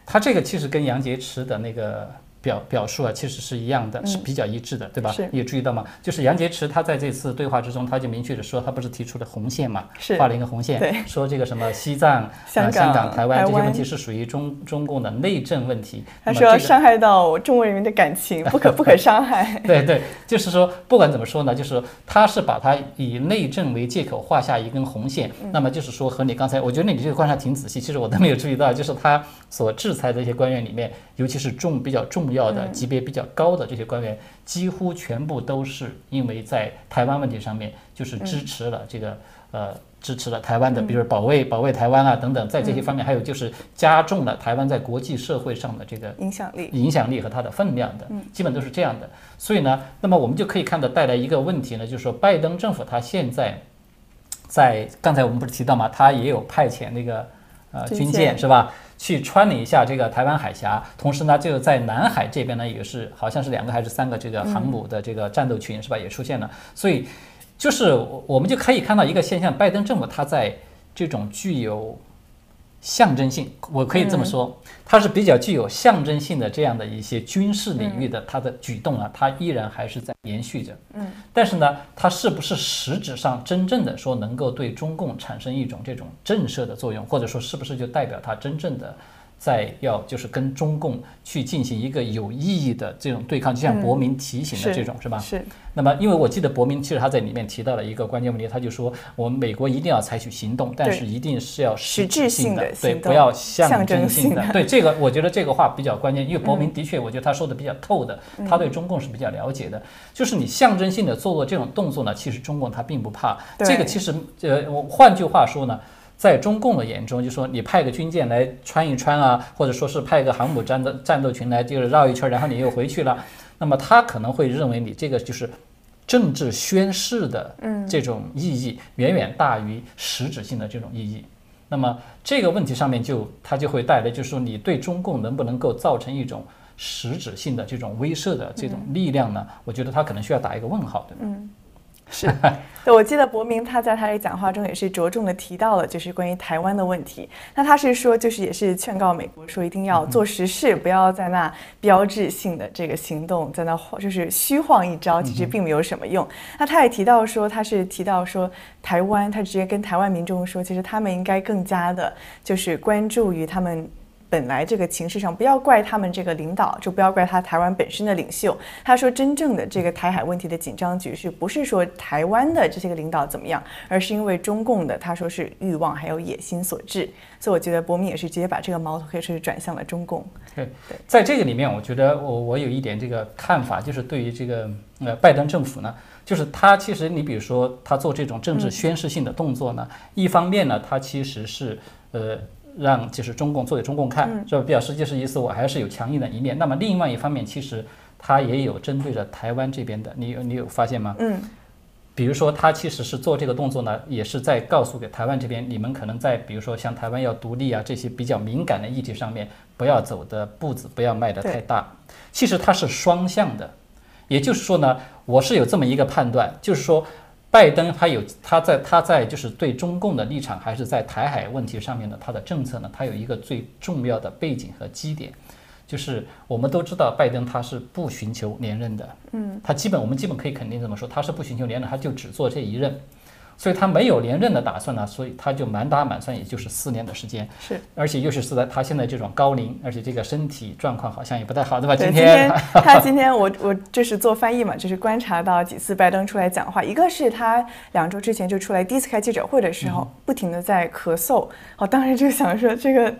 他这个其实跟杨洁篪的那个表表述啊，其实是一样的，是比较一致的，对吧？是你有注意到吗？就是杨洁篪他在这次对话之中，他就明确的说，他不是提出了红线嘛，是画了一个红线对，说这个什么西藏、香港港、台湾这些问题是属于中中共的内政问题。他说伤害到中国人民的感情，不可不可伤害。对对，就是说，不管怎么说呢，就是他是把他以内政为借口画下一根红线，嗯那么就是说和你刚才，我觉得你这个观察挺仔细，其实我都没有注意到，就是他所制裁的一些官员里面，尤其是重比较重要的、嗯。级别比较高的这些官员，几乎全部都是因为在台湾问题上面，就是嗯。支持了这个、呃。支持了台湾的，比如保卫保卫台湾啊等等，在这嗯。些方面，还有就是加重了台湾在国际社会上的这个影响力，影响力和它的分量的，嗯。基本都是这样的。所以呢，那么我们就可以看到带来一个问题呢，就是说拜登政府他现在在刚才我们不是提到嘛，他也有派遣那个呃军舰是吧，去穿了一下这个台湾海峡，同时呢，就在南海这边呢也是好像是两个还是三个这个航母的这个战斗群是吧，也出现了。所以就是我我们就可以看到一个现象，拜登政府他在这种具有象征性，我可以这么说，它是比较具有象征性的这样的一些军事领域的它的举动啊，它依然还是在延续着。嗯，但是呢，它是不是实质上真正的说能够对中共产生一种这种震慑的作用，或者说是不是就代表它真正的？在要就是跟中共去进行一个有意义的这种对抗，就像嗯伯明提醒的这种，是吧？是那么，因为我记得伯明其实他在里面提到了一个关键问题，他就说我们美国一定要采取行动，但是一定是要实质质性的，对，不要象象征征性的。对这个，我觉得这个话比较关键，因为伯明的确，我觉得他说的比较透的，他对中共是比较了解的。就是你象征性的做做这种动作呢，其实中共他并不怕。对这个其实，呃，我换句话说呢。在中共的眼中，就说你派个军舰来穿一穿啊，或者说是派个航母战斗战斗群来就是绕一圈，然后你又回去了，那么他可能会认为你这个就是政治宣誓的这种意义远远大于实质性的这种意义。那么这个问题上面就它就会带来，就是说你对中共能不能够造成一种实质性的这种威慑的这种力量呢？我觉得他可能需要打一个问号的。是，对，我记得伯明他在他的讲话中也是着重的提到了，就是关于台湾的问题。那他是说，就是也是劝告美国说，一定要做实事，不要在那标志性的这个行动，在那晃就是虚晃一招，其实并没有什么用。那他也提到说，他是提到说，台湾，他直接跟台湾民众说，其实他们应该更加的，就是关注于他们。本来这个情势上，不要怪他们这个领导，就不要怪他台湾本身的领袖。他说，真正的这个台海问题的紧张局势，不是说台湾的这些个领导怎么样，而是因为中共的他说是欲望还有野心所致。所以我觉得伯明也是直接把这个矛头可以说是转向了中共。对，在这个里面，我觉得我我有一点这个看法，就是对于这个呃拜登政府呢，就是他其实你比如说他做这种政治宣示性的动作呢，一方面呢，他其实是呃。让就是中共做给中共看，是吧？表示就是意思我还是有强硬的一面。那么另外一方面，其实他也有针对着台湾这边的，你有你有发现吗？嗯，比如说他其实是做这个动作呢，也是在告诉给台湾这边，你们可能在比如说像台湾要独立啊这些比较敏感的议题上面，不要走的步子不要迈得太大。其实它是双向的，也就是说呢，我是有这么一个判断，就是说。拜登他有他在他在就是对中共的立场，还是在台海问题上面的他的政策呢？他有一个最重要的背景和基点，就是我们都知道拜登他是不寻求连任的，嗯，他基本我们基本可以肯定这么说，他是不寻求连任，他就只做这一任，所以他没有连任的打算呢，所以他就满打满算也就是四年的时间，是，而且又是是在他现在这种高龄，而且这个身体状况好像也不太好，对吧？对，今天 他今天我我就是做翻译嘛，就是观察到几次拜登出来讲话，一个是他两周之前就出来第一次开记者会的时候，不停的在咳嗽，我当时就想说这个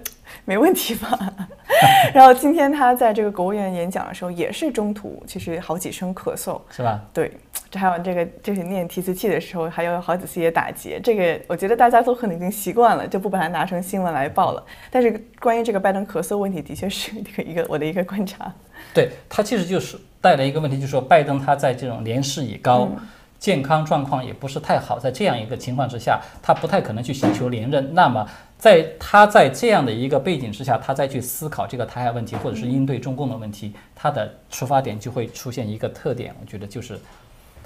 没问题吧。然后今天他在这个国务院演讲的时候，也是中途其实好几声咳嗽，是吧？对，这还有这个就是念提词器的时候，还有好几次也打结，这个我觉得大家都可能已经习惯了，就不把它拿成新闻来报了。但是关于这个拜登咳嗽问题，的确是一个一个我的一个观察。对他其实就是带来一个问题，就是说拜登他在这种年事已高。健康状况也不是太好，在这样一个情况之下，他不太可能去寻求连任。那么，在他在这样的一个背景之下，他再去思考这个台海问题，或者是应对中共的问题，他的出发点就会出现一个特点，我觉得就是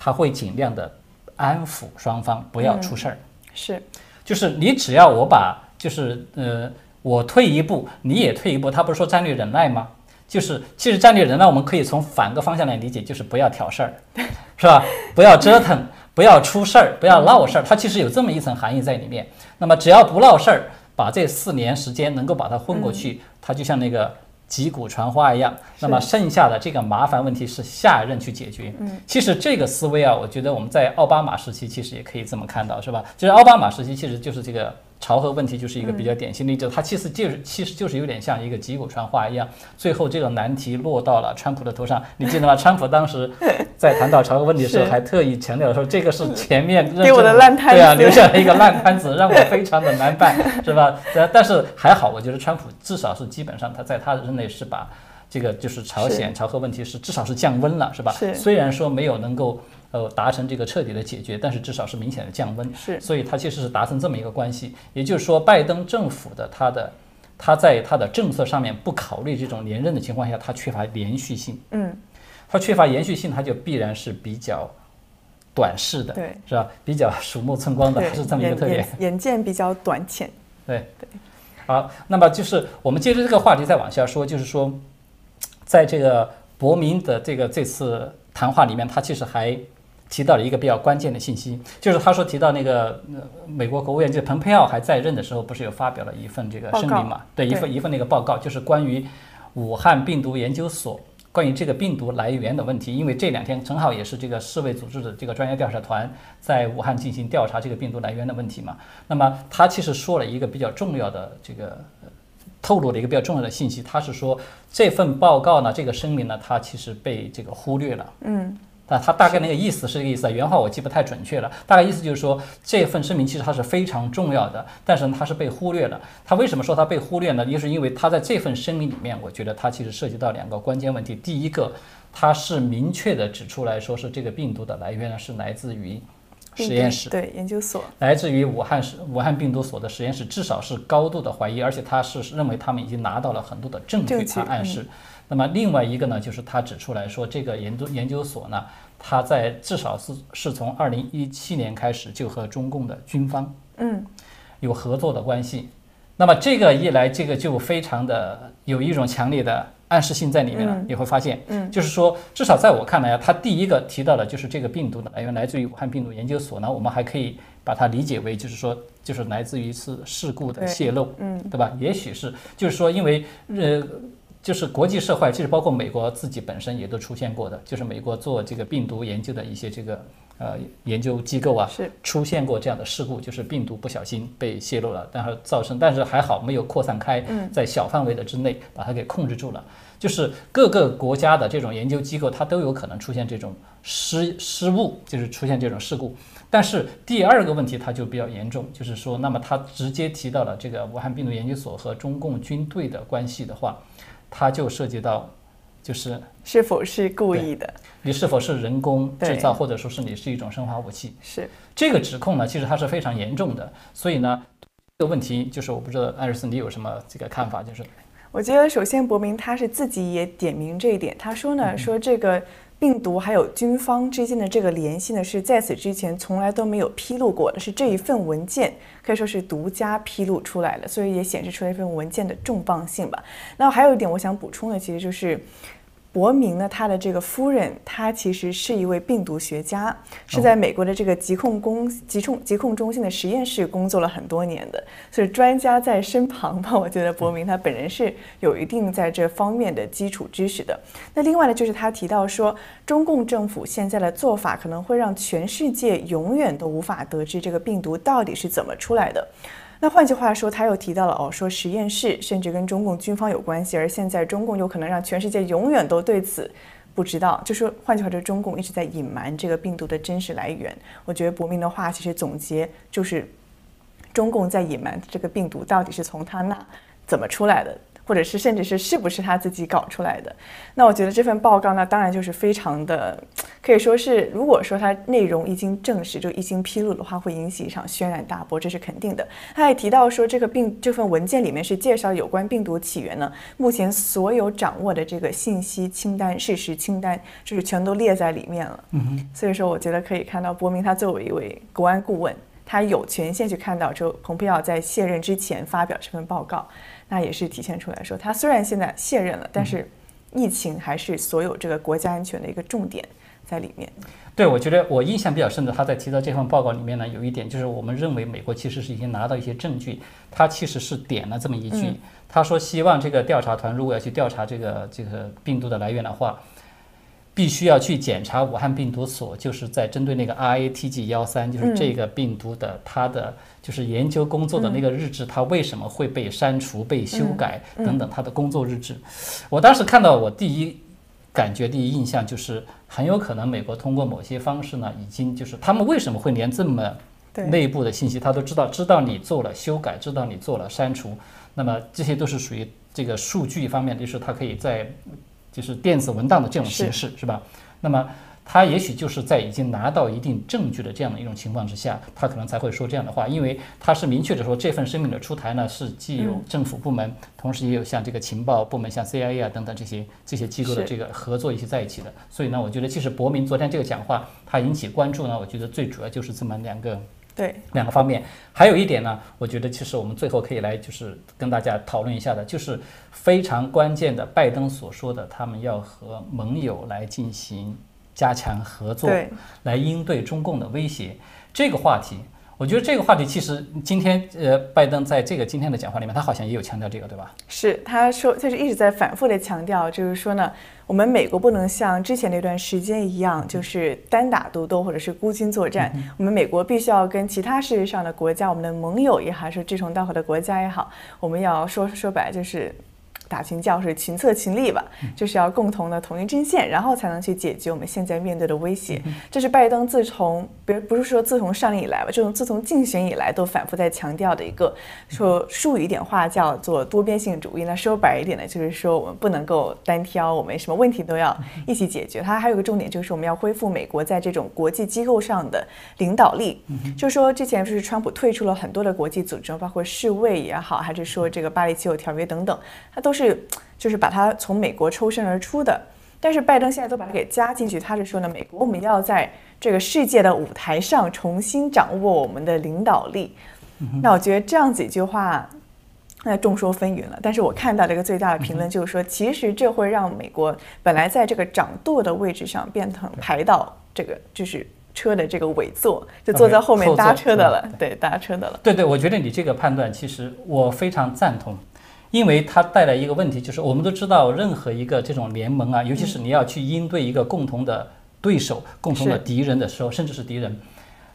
他会尽量的安抚双方，不要出事儿。是，就是你只要我把，就是呃，我退一步，你也退一步，他不是说战略忍耐吗？就是其实战略忍耐，我们可以从反个方向来理解，就是不要挑事儿，是吧？不要折腾，不要出事儿，不要闹事儿。它其实有这么一层含义在里面。那么只要不闹事儿，把这四年时间能够把它混过去，它就像那个。击鼓传花一样，那么剩下的这个麻烦问题是下一任去解决。嗯，其实这个思维啊，我觉得我们在奥巴马时期其实也可以这么看到，是吧？就是奥巴马时期其实就是这个。朝核问题就是一个比较典型的例子，它其实就是其实就是有点像一个击鼓传花一样，最后这个难题落到了川普的头上。你记得吗？川普当时 在谈到朝核问题的时候，还特意强调说这个是前面给我的烂摊子，对啊，留下了一个烂摊子，让我非常的难办，是吧？呃，但是还好，我觉得川普至少是基本上他在他任内是把这个就是朝鲜朝核问题是至少是降温了，是吧？虽然说没有能够。呃，达成这个彻底的解决，但是至少是明显的降温，是，所以它其实是达成这么一个关系。也就是说，拜登政府的他的他在他的政策上面不考虑这种连任的情况下，他缺乏连续性，嗯，他缺乏延续性，他就必然是比较短视的，对，是吧？比较鼠目寸光的，是这么一个特点，眼见比较短浅，对对。好，那么就是我们接着这个话题再往下说，就是说，在这个伯明的这个这次谈话里面，他其实还。提到了一个比较关键的信息，就是他说提到那个美国国务院，就蓬佩奥还在任的时候，不是有发表了一份这个声明嘛？对，一份一份那个报告，就是关于武汉病毒研究所关于这个病毒来源的问题。因为这两天正好也是这个世卫组织的这个专家调查团在武汉进行调查这个病毒来源的问题嘛。那么他其实说了一个比较重要的这个透露了一个比较重要的信息，他是说这份报告呢，这个声明呢，它其实被这个忽略了。嗯。啊，他大概那个意思是这个意思啊，原话我记不太准确了。大概意思就是说，这份声明其实它是非常重要的，但是呢，它是被忽略了。他为什么说它被忽略呢？就是因为他在这份声明里面，我觉得它其实涉及到两个关键问题。第一个，它是明确的指出来说是这个病毒的来源呢是来自于实验室，对研究所，来自于武汉市武汉病毒所的实验室，至少是高度的怀疑，而且他是认为他们已经拿到了很多的证据，他暗示。那么另外一个呢，就是他指出来说，这个研究研究所呢，他在至少是是从二零一七年开始就和中共的军方嗯有合作的关系。那么这个一来，这个就非常的有一种强烈的暗示性在里面了。你会发现，嗯，就是说，至少在我看来啊，他第一个提到的就是这个病毒的来源来自于武汉病毒研究所呢，我们还可以把它理解为就是说，就是来自于一次事故的泄露，嗯，对吧？也许是，就是说，因为呃。就是国际社会，其实包括美国自己本身也都出现过的，就是美国做这个病毒研究的一些这个呃研究机构啊，是出现过这样的事故，就是病毒不小心被泄露了，然后造成，但是还好没有扩散开，在小范围的之内把它给控制住了。就是各个国家的这种研究机构，它都有可能出现这种失失误，就是出现这种事故。但是第二个问题它就比较严重，就是说，那么它直接提到了这个武汉病毒研究所和中共军队的关系的话。它就涉及到，就是是否是故意的，你是否是人工制造，或者说是你是一种生化武器？是这个指控呢，其实它是非常严重的。所以呢，这个问题就是我不知道艾瑞斯你有什么这个看法？就是我觉得首先伯明他是自己也点名这一点，他说呢，说这个。病毒还有军方之间的这个联系呢，是在此之前从来都没有披露过的，是这一份文件可以说是独家披露出来的，所以也显示出了一份文件的重磅性吧。那还有一点我想补充的，其实就是。伯明呢，他的这个夫人，她其实是一位病毒学家，是在美国的这个疾控公疾控疾控中心的实验室工作了很多年的，所以专家在身旁吧。我觉得伯明他本人是有一定在这方面的基础知识的。那另外呢，就是他提到说，中共政府现在的做法可能会让全世界永远都无法得知这个病毒到底是怎么出来的。那换句话说，他又提到了哦，说实验室甚至跟中共军方有关系，而现在中共有可能让全世界永远都对此不知道。就是换句话说，中共一直在隐瞒这个病毒的真实来源。我觉得伯明的话其实总结就是，中共在隐瞒这个病毒到底是从他那怎么出来的。或者是甚至是是不是他自己搞出来的？那我觉得这份报告呢，当然就是非常的，可以说是，如果说它内容一经证实，就一经披露的话，会引起一场轩然大波，这是肯定的。他也提到说，这个病这份文件里面是介绍有关病毒起源呢，目前所有掌握的这个信息清单、事实清单，就是全都列在里面了。嗯所以说，我觉得可以看到，伯明他作为一位国安顾问，他有权限去看到，就蓬佩奥在卸任之前发表这份报告。那也是体现出来说，他虽然现在卸任了，但是疫情还是所有这个国家安全的一个重点在里面。对，我觉得我印象比较深的，他在提到这份报告里面呢，有一点就是我们认为美国其实是已经拿到一些证据，他其实是点了这么一句，他说希望这个调查团如果要去调查这个这个病毒的来源的话，必须要去检查武汉病毒所，就是在针对那个 RATG 幺三，就是这个病毒的它的就是研究工作的那个日志，它为什么会被删除、被修改等等，它的工作日志。我当时看到我第一。感觉第一印象就是很有可能美国通过某些方式呢，已经就是他们为什么会连这么内部的信息他都知道，知道你做了修改，知道你做了删除，那么这些都是属于这个数据方面，就是它可以在就是电子文档的这种形式是吧？那么。他也许就是在已经拿到一定证据的这样的一种情况之下，他可能才会说这样的话，因为他是明确的说这份声明的出台呢是既有政府部门，同时也有像这个情报部门，像 CIA 啊等等这些这些机构的这个合作一起在一起的。所以呢，我觉得其实伯明昨天这个讲话，他引起关注呢，我觉得最主要就是这么两个对两个方面。还有一点呢，我觉得其实我们最后可以来就是跟大家讨论一下的，就是非常关键的拜登所说的，他们要和盟友来进行。加强合作，来应对中共的威胁。这个话题，我觉得这个话题其实今天，呃，拜登在这个今天的讲话里面，他好像也有强调这个，对吧？是，他说，他是一直在反复的强调，就是说呢，我们美国不能像之前那段时间一样，就是单打独斗或者是孤军作战。我们美国必须要跟其他世界上的国家，我们的盟友也好，是志同道合的国家也好，我们要说说白就是。打群架是群策群力吧，就是要共同的统一阵线，然后才能去解决我们现在面对的威胁。这是拜登自从，别不是说自从上任以来吧，这种自从竞选以来都反复在强调的一个，说术语一点话叫做多边性主义。那说白一点呢，就是说我们不能够单挑，我们什么问题都要一起解决。它还有个重点就是我们要恢复美国在这种国际机构上的领导力。就是说之前不是川普退出了很多的国际组织，包括世卫也好，还是说这个巴黎气候条约等等，它都是。是，就是把它从美国抽身而出的，但是拜登现在都把它给加进去。他是说呢，美国我们要在这个世界的舞台上重新掌握我们的领导力。那我觉得这样子一句话，那众说纷纭了。但是我看到这个最大的评论就是说，其实这会让美国本来在这个掌舵的位置上变成排到这个就是车的这个尾座，就坐在后面搭车的了。对，搭车的了。对对，我觉得你这个判断其实我非常赞同。因为它带来一个问题，就是我们都知道，任何一个这种联盟啊，尤其是你要去应对一个共同的对手、共同的敌人的时候，甚至是敌人，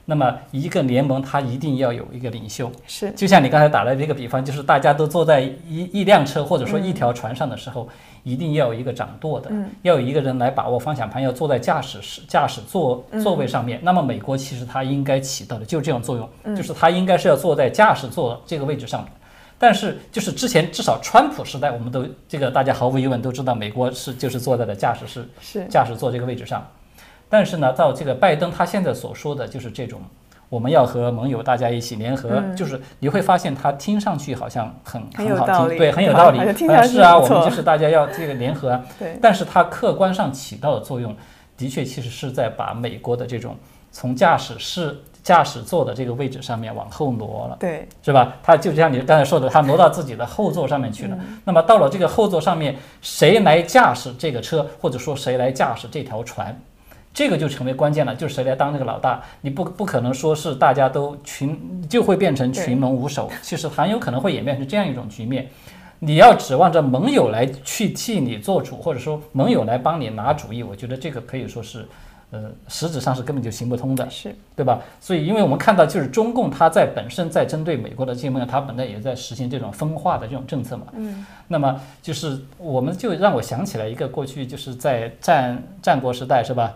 那么一个联盟它一定要有一个领袖。是，就像你刚才打的这个比方，就是大家都坐在一一辆车或者说一条船上的时候，一定要有一个掌舵的，要有一个人来把握方向盘，要坐在驾驶室驾驶座座位上面。那么美国其实它应该起到的就是这种作用，就是它应该是要坐在驾驶座这个位置上面。但是，就是之前至少川普时代，我们都这个大家毫无疑问都知道，美国是就是坐在了驾驶室是驾驶座这个位置上。但是呢，到这个拜登他现在所说的就是这种，我们要和盟友大家一起联合，就是你会发现他听上去好像很很好听，对，很有道理。是啊，我们就是大家要这个联合。对。但是它客观上起到的作用，的确其实是在把美国的这种从驾驶室。驾驶座的这个位置上面往后挪了，对，是吧？他就像你刚才说的，他挪到自己的后座上面去了。那么到了这个后座上面，谁来驾驶这个车，或者说谁来驾驶这条船，这个就成为关键了，就是谁来当这个老大。你不不可能说是大家都群就会变成群龙无首，其实很有可能会演变成这样一种局面。你要指望着盟友来去替你做主，或者说盟友来帮你拿主意，我觉得这个可以说是。呃，实质上是根本就行不通的，是对吧？所以，因为我们看到，就是中共它在本身在针对美国的这盟友，它本来也在实行这种分化的这种政策嘛。嗯。那么，就是我们就让我想起来一个过去，就是在战战国时代，是吧？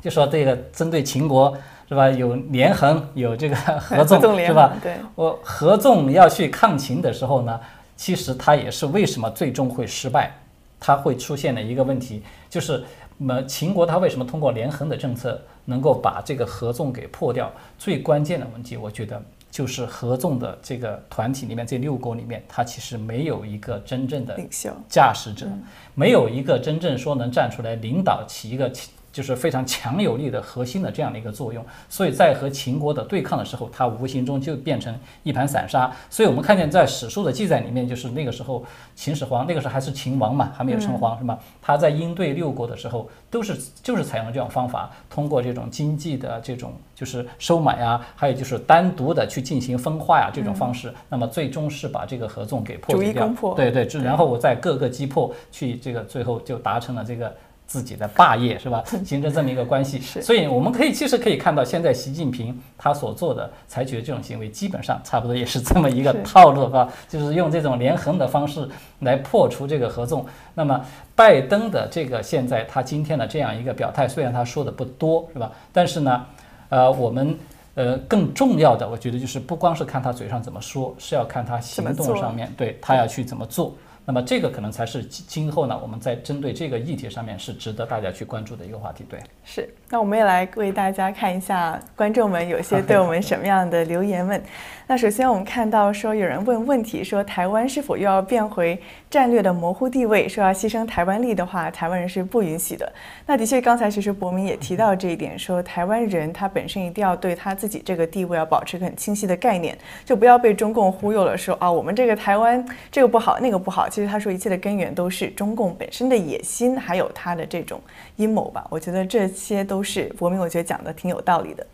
就说这个针对秦国，是吧？有连横，有这个 合纵，是吧？对。我合纵要去抗秦的时候呢，其实它也是为什么最终会失败？它会出现的一个问题就是。那么秦国它为什么通过连横的政策能够把这个合纵给破掉？最关键的问题，我觉得就是合纵的这个团体里面，这六国里面，它其实没有一个真正的领袖、驾驶者，没有一个真正说能站出来领导起一个就是非常强有力的核心的这样的一个作用，所以在和秦国的对抗的时候，它无形中就变成一盘散沙。所以我们看见在史书的记载里面，就是那个时候秦始皇那个时候还是秦王嘛，还没有称皇是吧？他在应对六国的时候，都是就是采用这种方法，通过这种经济的这种就是收买啊，还有就是单独的去进行分化呀这种方式，那么最终是把这个合纵给破解掉。对对，然后我再各个击破，去这个最后就达成了这个。自己的霸业是吧？形成这么一个关系，所以我们可以其实可以看到，现在习近平他所做的、采取的这种行为，基本上差不多也是这么一个套路吧，就是用这种连横的方式来破除这个合纵。那么拜登的这个现在他今天的这样一个表态，虽然他说的不多是吧？但是呢，呃，我们呃更重要的，我觉得就是不光是看他嘴上怎么说，是要看他行动上面对他要去怎么做。那么这个可能才是今后呢，我们在针对这个议题上面是值得大家去关注的一个话题。对，是。那我们也来为大家看一下观众们有些对我们什么样的留言问。那首先我们看到说有人问问题，说台湾是否又要变回战略的模糊地位？说要牺牲台湾利的话，台湾人是不允许的。那的确，刚才其实博明也提到这一点，说台湾人他本身一定要对他自己这个地位要保持一个很清晰的概念，就不要被中共忽悠了，说啊我们这个台湾这个不好那个不好。其实他说一切的根源都是中共本身的野心，还有他的这种阴谋吧。我觉得这些都是博明，我觉得讲的挺有道理的。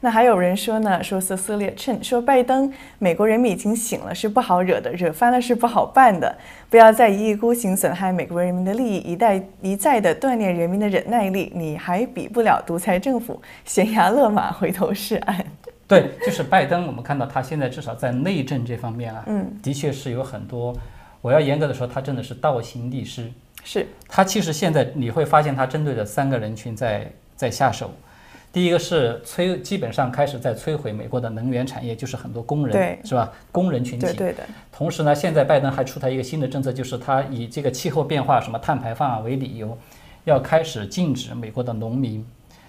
那还有人说呢，说 Cecilia Chen 说拜登，美国人民已经醒了，是不好惹的，惹翻了是不好办的，不要再一意孤行，损害美国人民的利益，一代一再的锻炼人民的忍耐力，你还比不了独裁政府，悬崖勒马，回头是岸。对，就是拜登，我们看到他现在至少在内政这方面啊，嗯，的确是有很多，我要严格的说，他真的是倒行逆施。是他其实现在你会发现，他针对的三个人群在在下手。第一个是摧，基本上开始在摧毁美国的能源产业，就是很多工人，是吧？工人群体。对对的。同时呢，现在拜登还出台一个新的政策，就是他以这个气候变化、什么碳排放啊为理由，要开始禁止美国的农民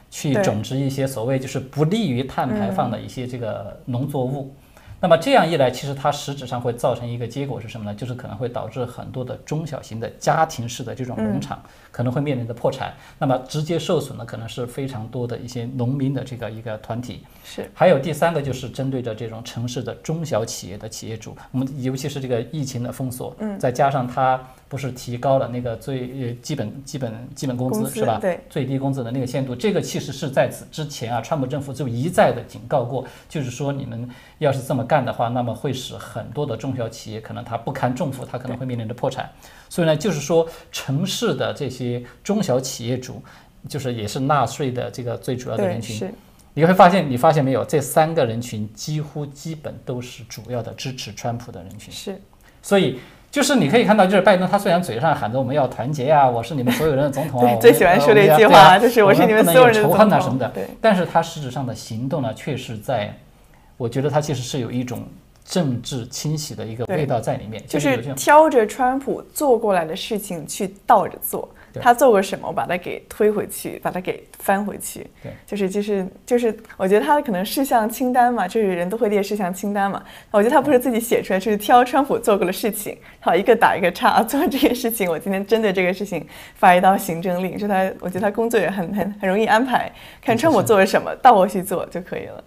去种植一些所谓就是不利于碳排放的一些这个农作物。那么这样一来，其实它实质上会造成一个结果是什么呢？就是可能会导致很多的中小型的家庭式的这种农场可能会面临的破产。那么直接受损的可能是非常多的一些农民的这个一个团体。是。还有第三个就是针对着这种城市的中小企业的企业主，我们尤其是这个疫情的封锁，嗯，再加上它。不是提高了那个最呃基本基本基本工资是吧？对，最低工资的那个限度，这个其实是在此之前啊，川普政府就一再的警告过，就是说你们要是这么干的话，那么会使很多的中小企业可能它不堪重负，它可能会面临着破产。所以呢，就是说城市的这些中小企业主，就是也是纳税的这个最主要的人群。你会发现，你发现没有，这三个人群几乎基本都是主要的支持川普的人群。是，所以。就是你可以看到，就是拜登他虽然嘴上喊着我们要团结呀，我是你们所有人的总统啊，最喜欢说的一句话就是我是你们所有人的仇恨啊什么的。对，但是他实质上的行动呢，却是在，我觉得他其实是有一种政治清洗的一个味道在里面，就是挑着川普做过来的事情去倒着做。他做过什么，我把它给推回去，把它给翻回去。对，就是就是就是，我觉得他可能事项清单嘛，就是人都会列事项清单嘛。我觉得他不是自己写出来，就是挑川普做过的事情，好一个打一个叉，做这件事情。我今天针对这个事情发一道行政令，就他，我觉得他工作也很很很容易安排，看川普做了什么，倒过去做就可以了。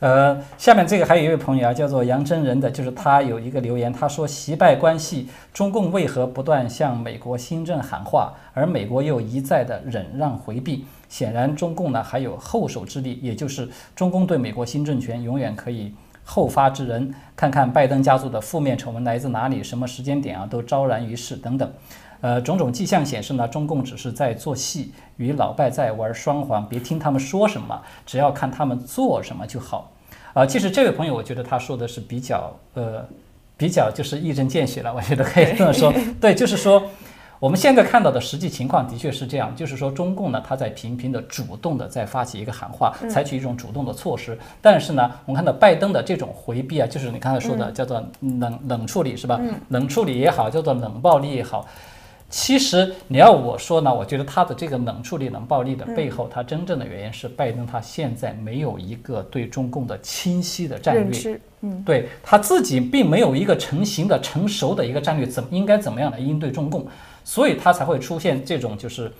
呃，下面这个还有一位朋友啊，叫做杨真人的，就是他有一个留言，他说：“习拜关系，中共为何不断向美国新政喊话，而美国又一再的忍让回避？显然，中共呢还有后手之力，也就是中共对美国新政权永远可以后发制人。看看拜登家族的负面丑闻来自哪里，什么时间点啊，都昭然于世等等。呃，种种迹象显示呢，中共只是在做戏，与老拜在玩双簧。别听他们说什么，只要看他们做什么就好。啊，其实这位朋友，我觉得他说的是比较呃，比较就是一针见血了。我觉得可以这么说，对，就是说我们现在看到的实际情况的确是这样，就是说中共呢，他在频频的主动的在发起一个喊话，采取一种主动的措施。但是呢，我们看到拜登的这种回避啊，就是你刚才说的叫做冷冷处理是吧？冷处理也好，叫做冷暴力也好。其实你要我说呢，我觉得他的这个冷处理、冷暴力的背后，他真正的原因是拜登他现在没有一个对中共的清晰的战略，嗯，对他自己并没有一个成型的、成熟的一个战略，怎么应该怎么样来应对中共，所以他才会出现这种就是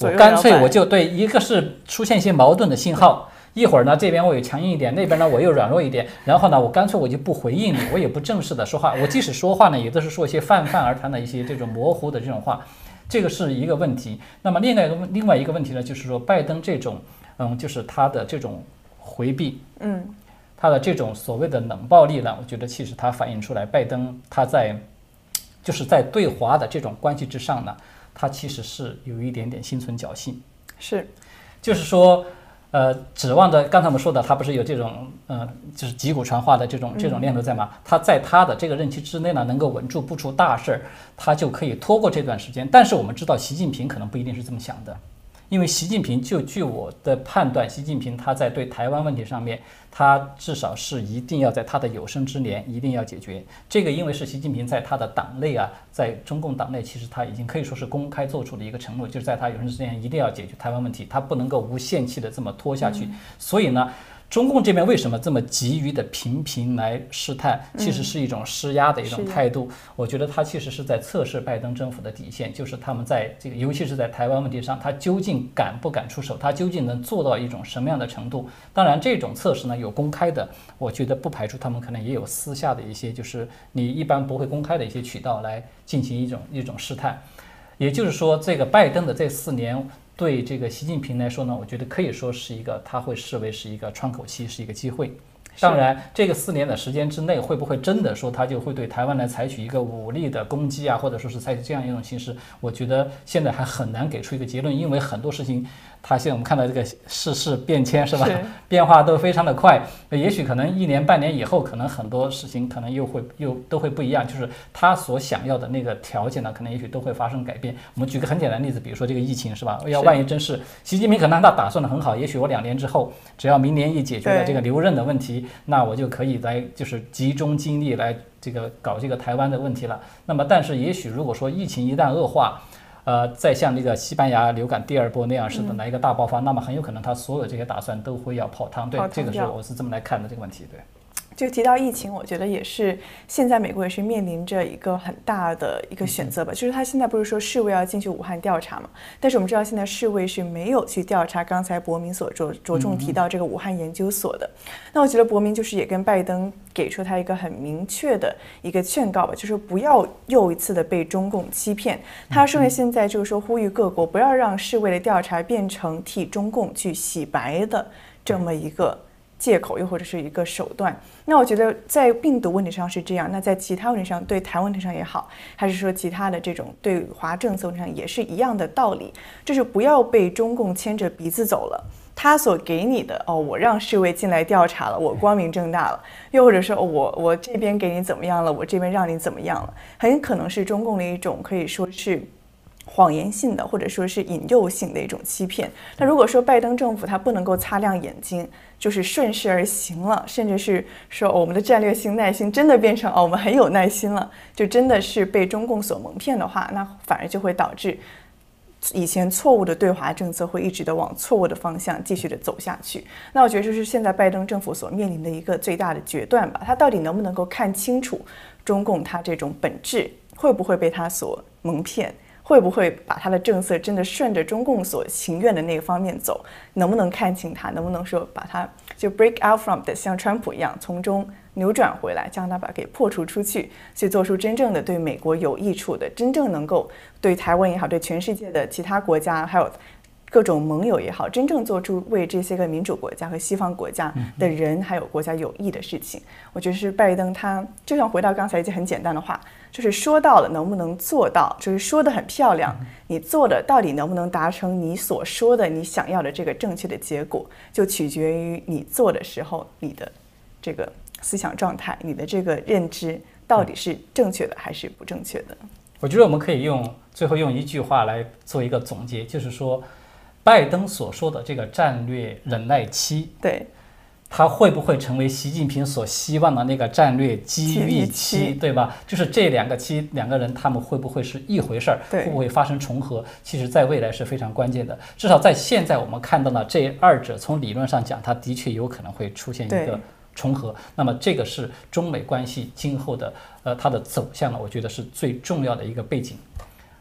我干脆我就对，一个是出现一些矛盾的信号，一会儿呢这边我有强硬一点，那边呢我又软弱一点，然后呢我干脆我就不回应你，我也不正式的说话，我即使说话呢也都是说一些泛泛而谈的一些这种模糊的这种话，这个是一个问题。那么另外一个另外一个问题呢，就是说拜登这种，嗯，就是他的这种回避，嗯，他的这种所谓的冷暴力呢，我觉得其实他反映出来拜登他在，就是在对华的这种关系之上呢。他其实是有一点点心存侥幸，是，就是说，呃，指望着刚才我们说的，他不是有这种，呃，就是击鼓传花的这种这种念头在吗？他在他的这个任期之内呢，能够稳住不出大事儿，他就可以拖过这段时间。但是我们知道，习近平可能不一定是这么想的。因为习近平，就据我的判断，习近平他在对台湾问题上面，他至少是一定要在他的有生之年一定要解决这个，因为是习近平在他的党内啊，在中共党内，其实他已经可以说是公开做出的一个承诺，就是在他有生之年一定要解决台湾问题，他不能够无限期的这么拖下去。所以呢。中共这边为什么这么急于的频频来试探？其实是一种施压的一种态度。我觉得他其实是在测试拜登政府的底线，就是他们在这个，尤其是在台湾问题上，他究竟敢不敢出手？他究竟能做到一种什么样的程度？当然，这种测试呢有公开的，我觉得不排除他们可能也有私下的一些，就是你一般不会公开的一些渠道来进行一种一种试探。也就是说，这个拜登的这四年。对这个习近平来说呢，我觉得可以说是一个，他会视为是一个窗口期，是一个机会。当然，这个四年的时间之内，会不会真的说他就会对台湾来采取一个武力的攻击啊，或者说是采取这样一种形式？我觉得现在还很难给出一个结论，因为很多事情。它现在我们看到这个世事变迁是吧？变化都非常的快，也许可能一年半年以后，可能很多事情可能又会又都会不一样，就是他所想要的那个条件呢，可能也许都会发生改变。我们举个很简单的例子，比如说这个疫情是吧？要万一真是习近平可能他打算的很好，也许我两年之后，只要明年一解决了这个留任的问题，那我就可以来就是集中精力来这个搞这个台湾的问题了。那么，但是也许如果说疫情一旦恶化，呃，再像那个西班牙流感第二波那样似的来一个大爆发，那么很有可能他所有这些打算都会要泡汤。对，这个是我是这么来看的这个问题。对。就提到疫情，我觉得也是现在美国也是面临着一个很大的一个选择吧。就是他现在不是说世卫要进去武汉调查嘛？但是我们知道现在世卫是没有去调查刚才伯明所着着重提到这个武汉研究所的。那我觉得伯明就是也跟拜登给出他一个很明确的一个劝告吧，就是不要又一次的被中共欺骗。他说呢，现在就是说呼吁各国不要让世卫的调查变成替中共去洗白的这么一个。借口又或者是一个手段，那我觉得在病毒问题上是这样，那在其他问题上，对台问题上也好，还是说其他的这种对华政策上也是一样的道理，就是不要被中共牵着鼻子走了。他所给你的哦，我让世卫进来调查了，我光明正大了，又或者说我我这边给你怎么样了，我这边让你怎么样了，很可能是中共的一种可以说是。谎言性的，或者说是引诱性的一种欺骗。那如果说拜登政府他不能够擦亮眼睛，就是顺势而行了，甚至是说我们的战略性耐心真的变成哦我们很有耐心了，就真的是被中共所蒙骗的话，那反而就会导致以前错误的对华政策会一直的往错误的方向继续的走下去。那我觉得这是现在拜登政府所面临的一个最大的决断吧。他到底能不能够看清楚中共他这种本质，会不会被他所蒙骗？会不会把他的政策真的顺着中共所情愿的那个方面走？能不能看清他？能不能说把他就 break out from 的像川普一样从中扭转回来，将他把给破除出去，去做出真正的对美国有益处的，真正能够对台湾也好，对全世界的其他国家还有。各种盟友也好，真正做出为这些个民主国家和西方国家的人还有国家有益的事情，我觉得是拜登他就像回到刚才一句很简单的话，就是说到了能不能做到，就是说的很漂亮，你做的到底能不能达成你所说的你想要的这个正确的结果，就取决于你做的时候你的这个思想状态，你的这个认知到底是正确的还是不正确的。我觉得我们可以用最后用一句话来做一个总结，就是说。拜登所说的这个战略忍耐期，对，他会不会成为习近平所希望的那个战略机遇期，对吧？就是这两个期，两个人他们会不会是一回事儿？会不会发生重合？其实，在未来是非常关键的。至少在现在，我们看到了这二者，从理论上讲，它的确有可能会出现一个重合。那么，这个是中美关系今后的呃它的走向呢？我觉得是最重要的一个背景。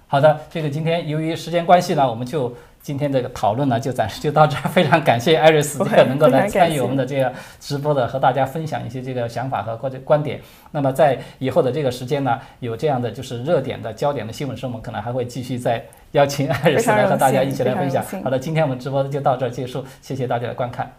好的，这个今天由于时间关系呢，我们就今天这个讨论呢就暂时就到这儿。非常感谢 艾瑞斯这个能够来参与我们的这个直播的，和大家分享一些这个想法和或者观点。那么在以后的这个时间呢，有这样的就是热点的焦点的新闻时，我们可能还会继续再邀请艾瑞斯来和大家一起来分享。好的，今天我们直播就到这儿结束，谢谢大家的观看。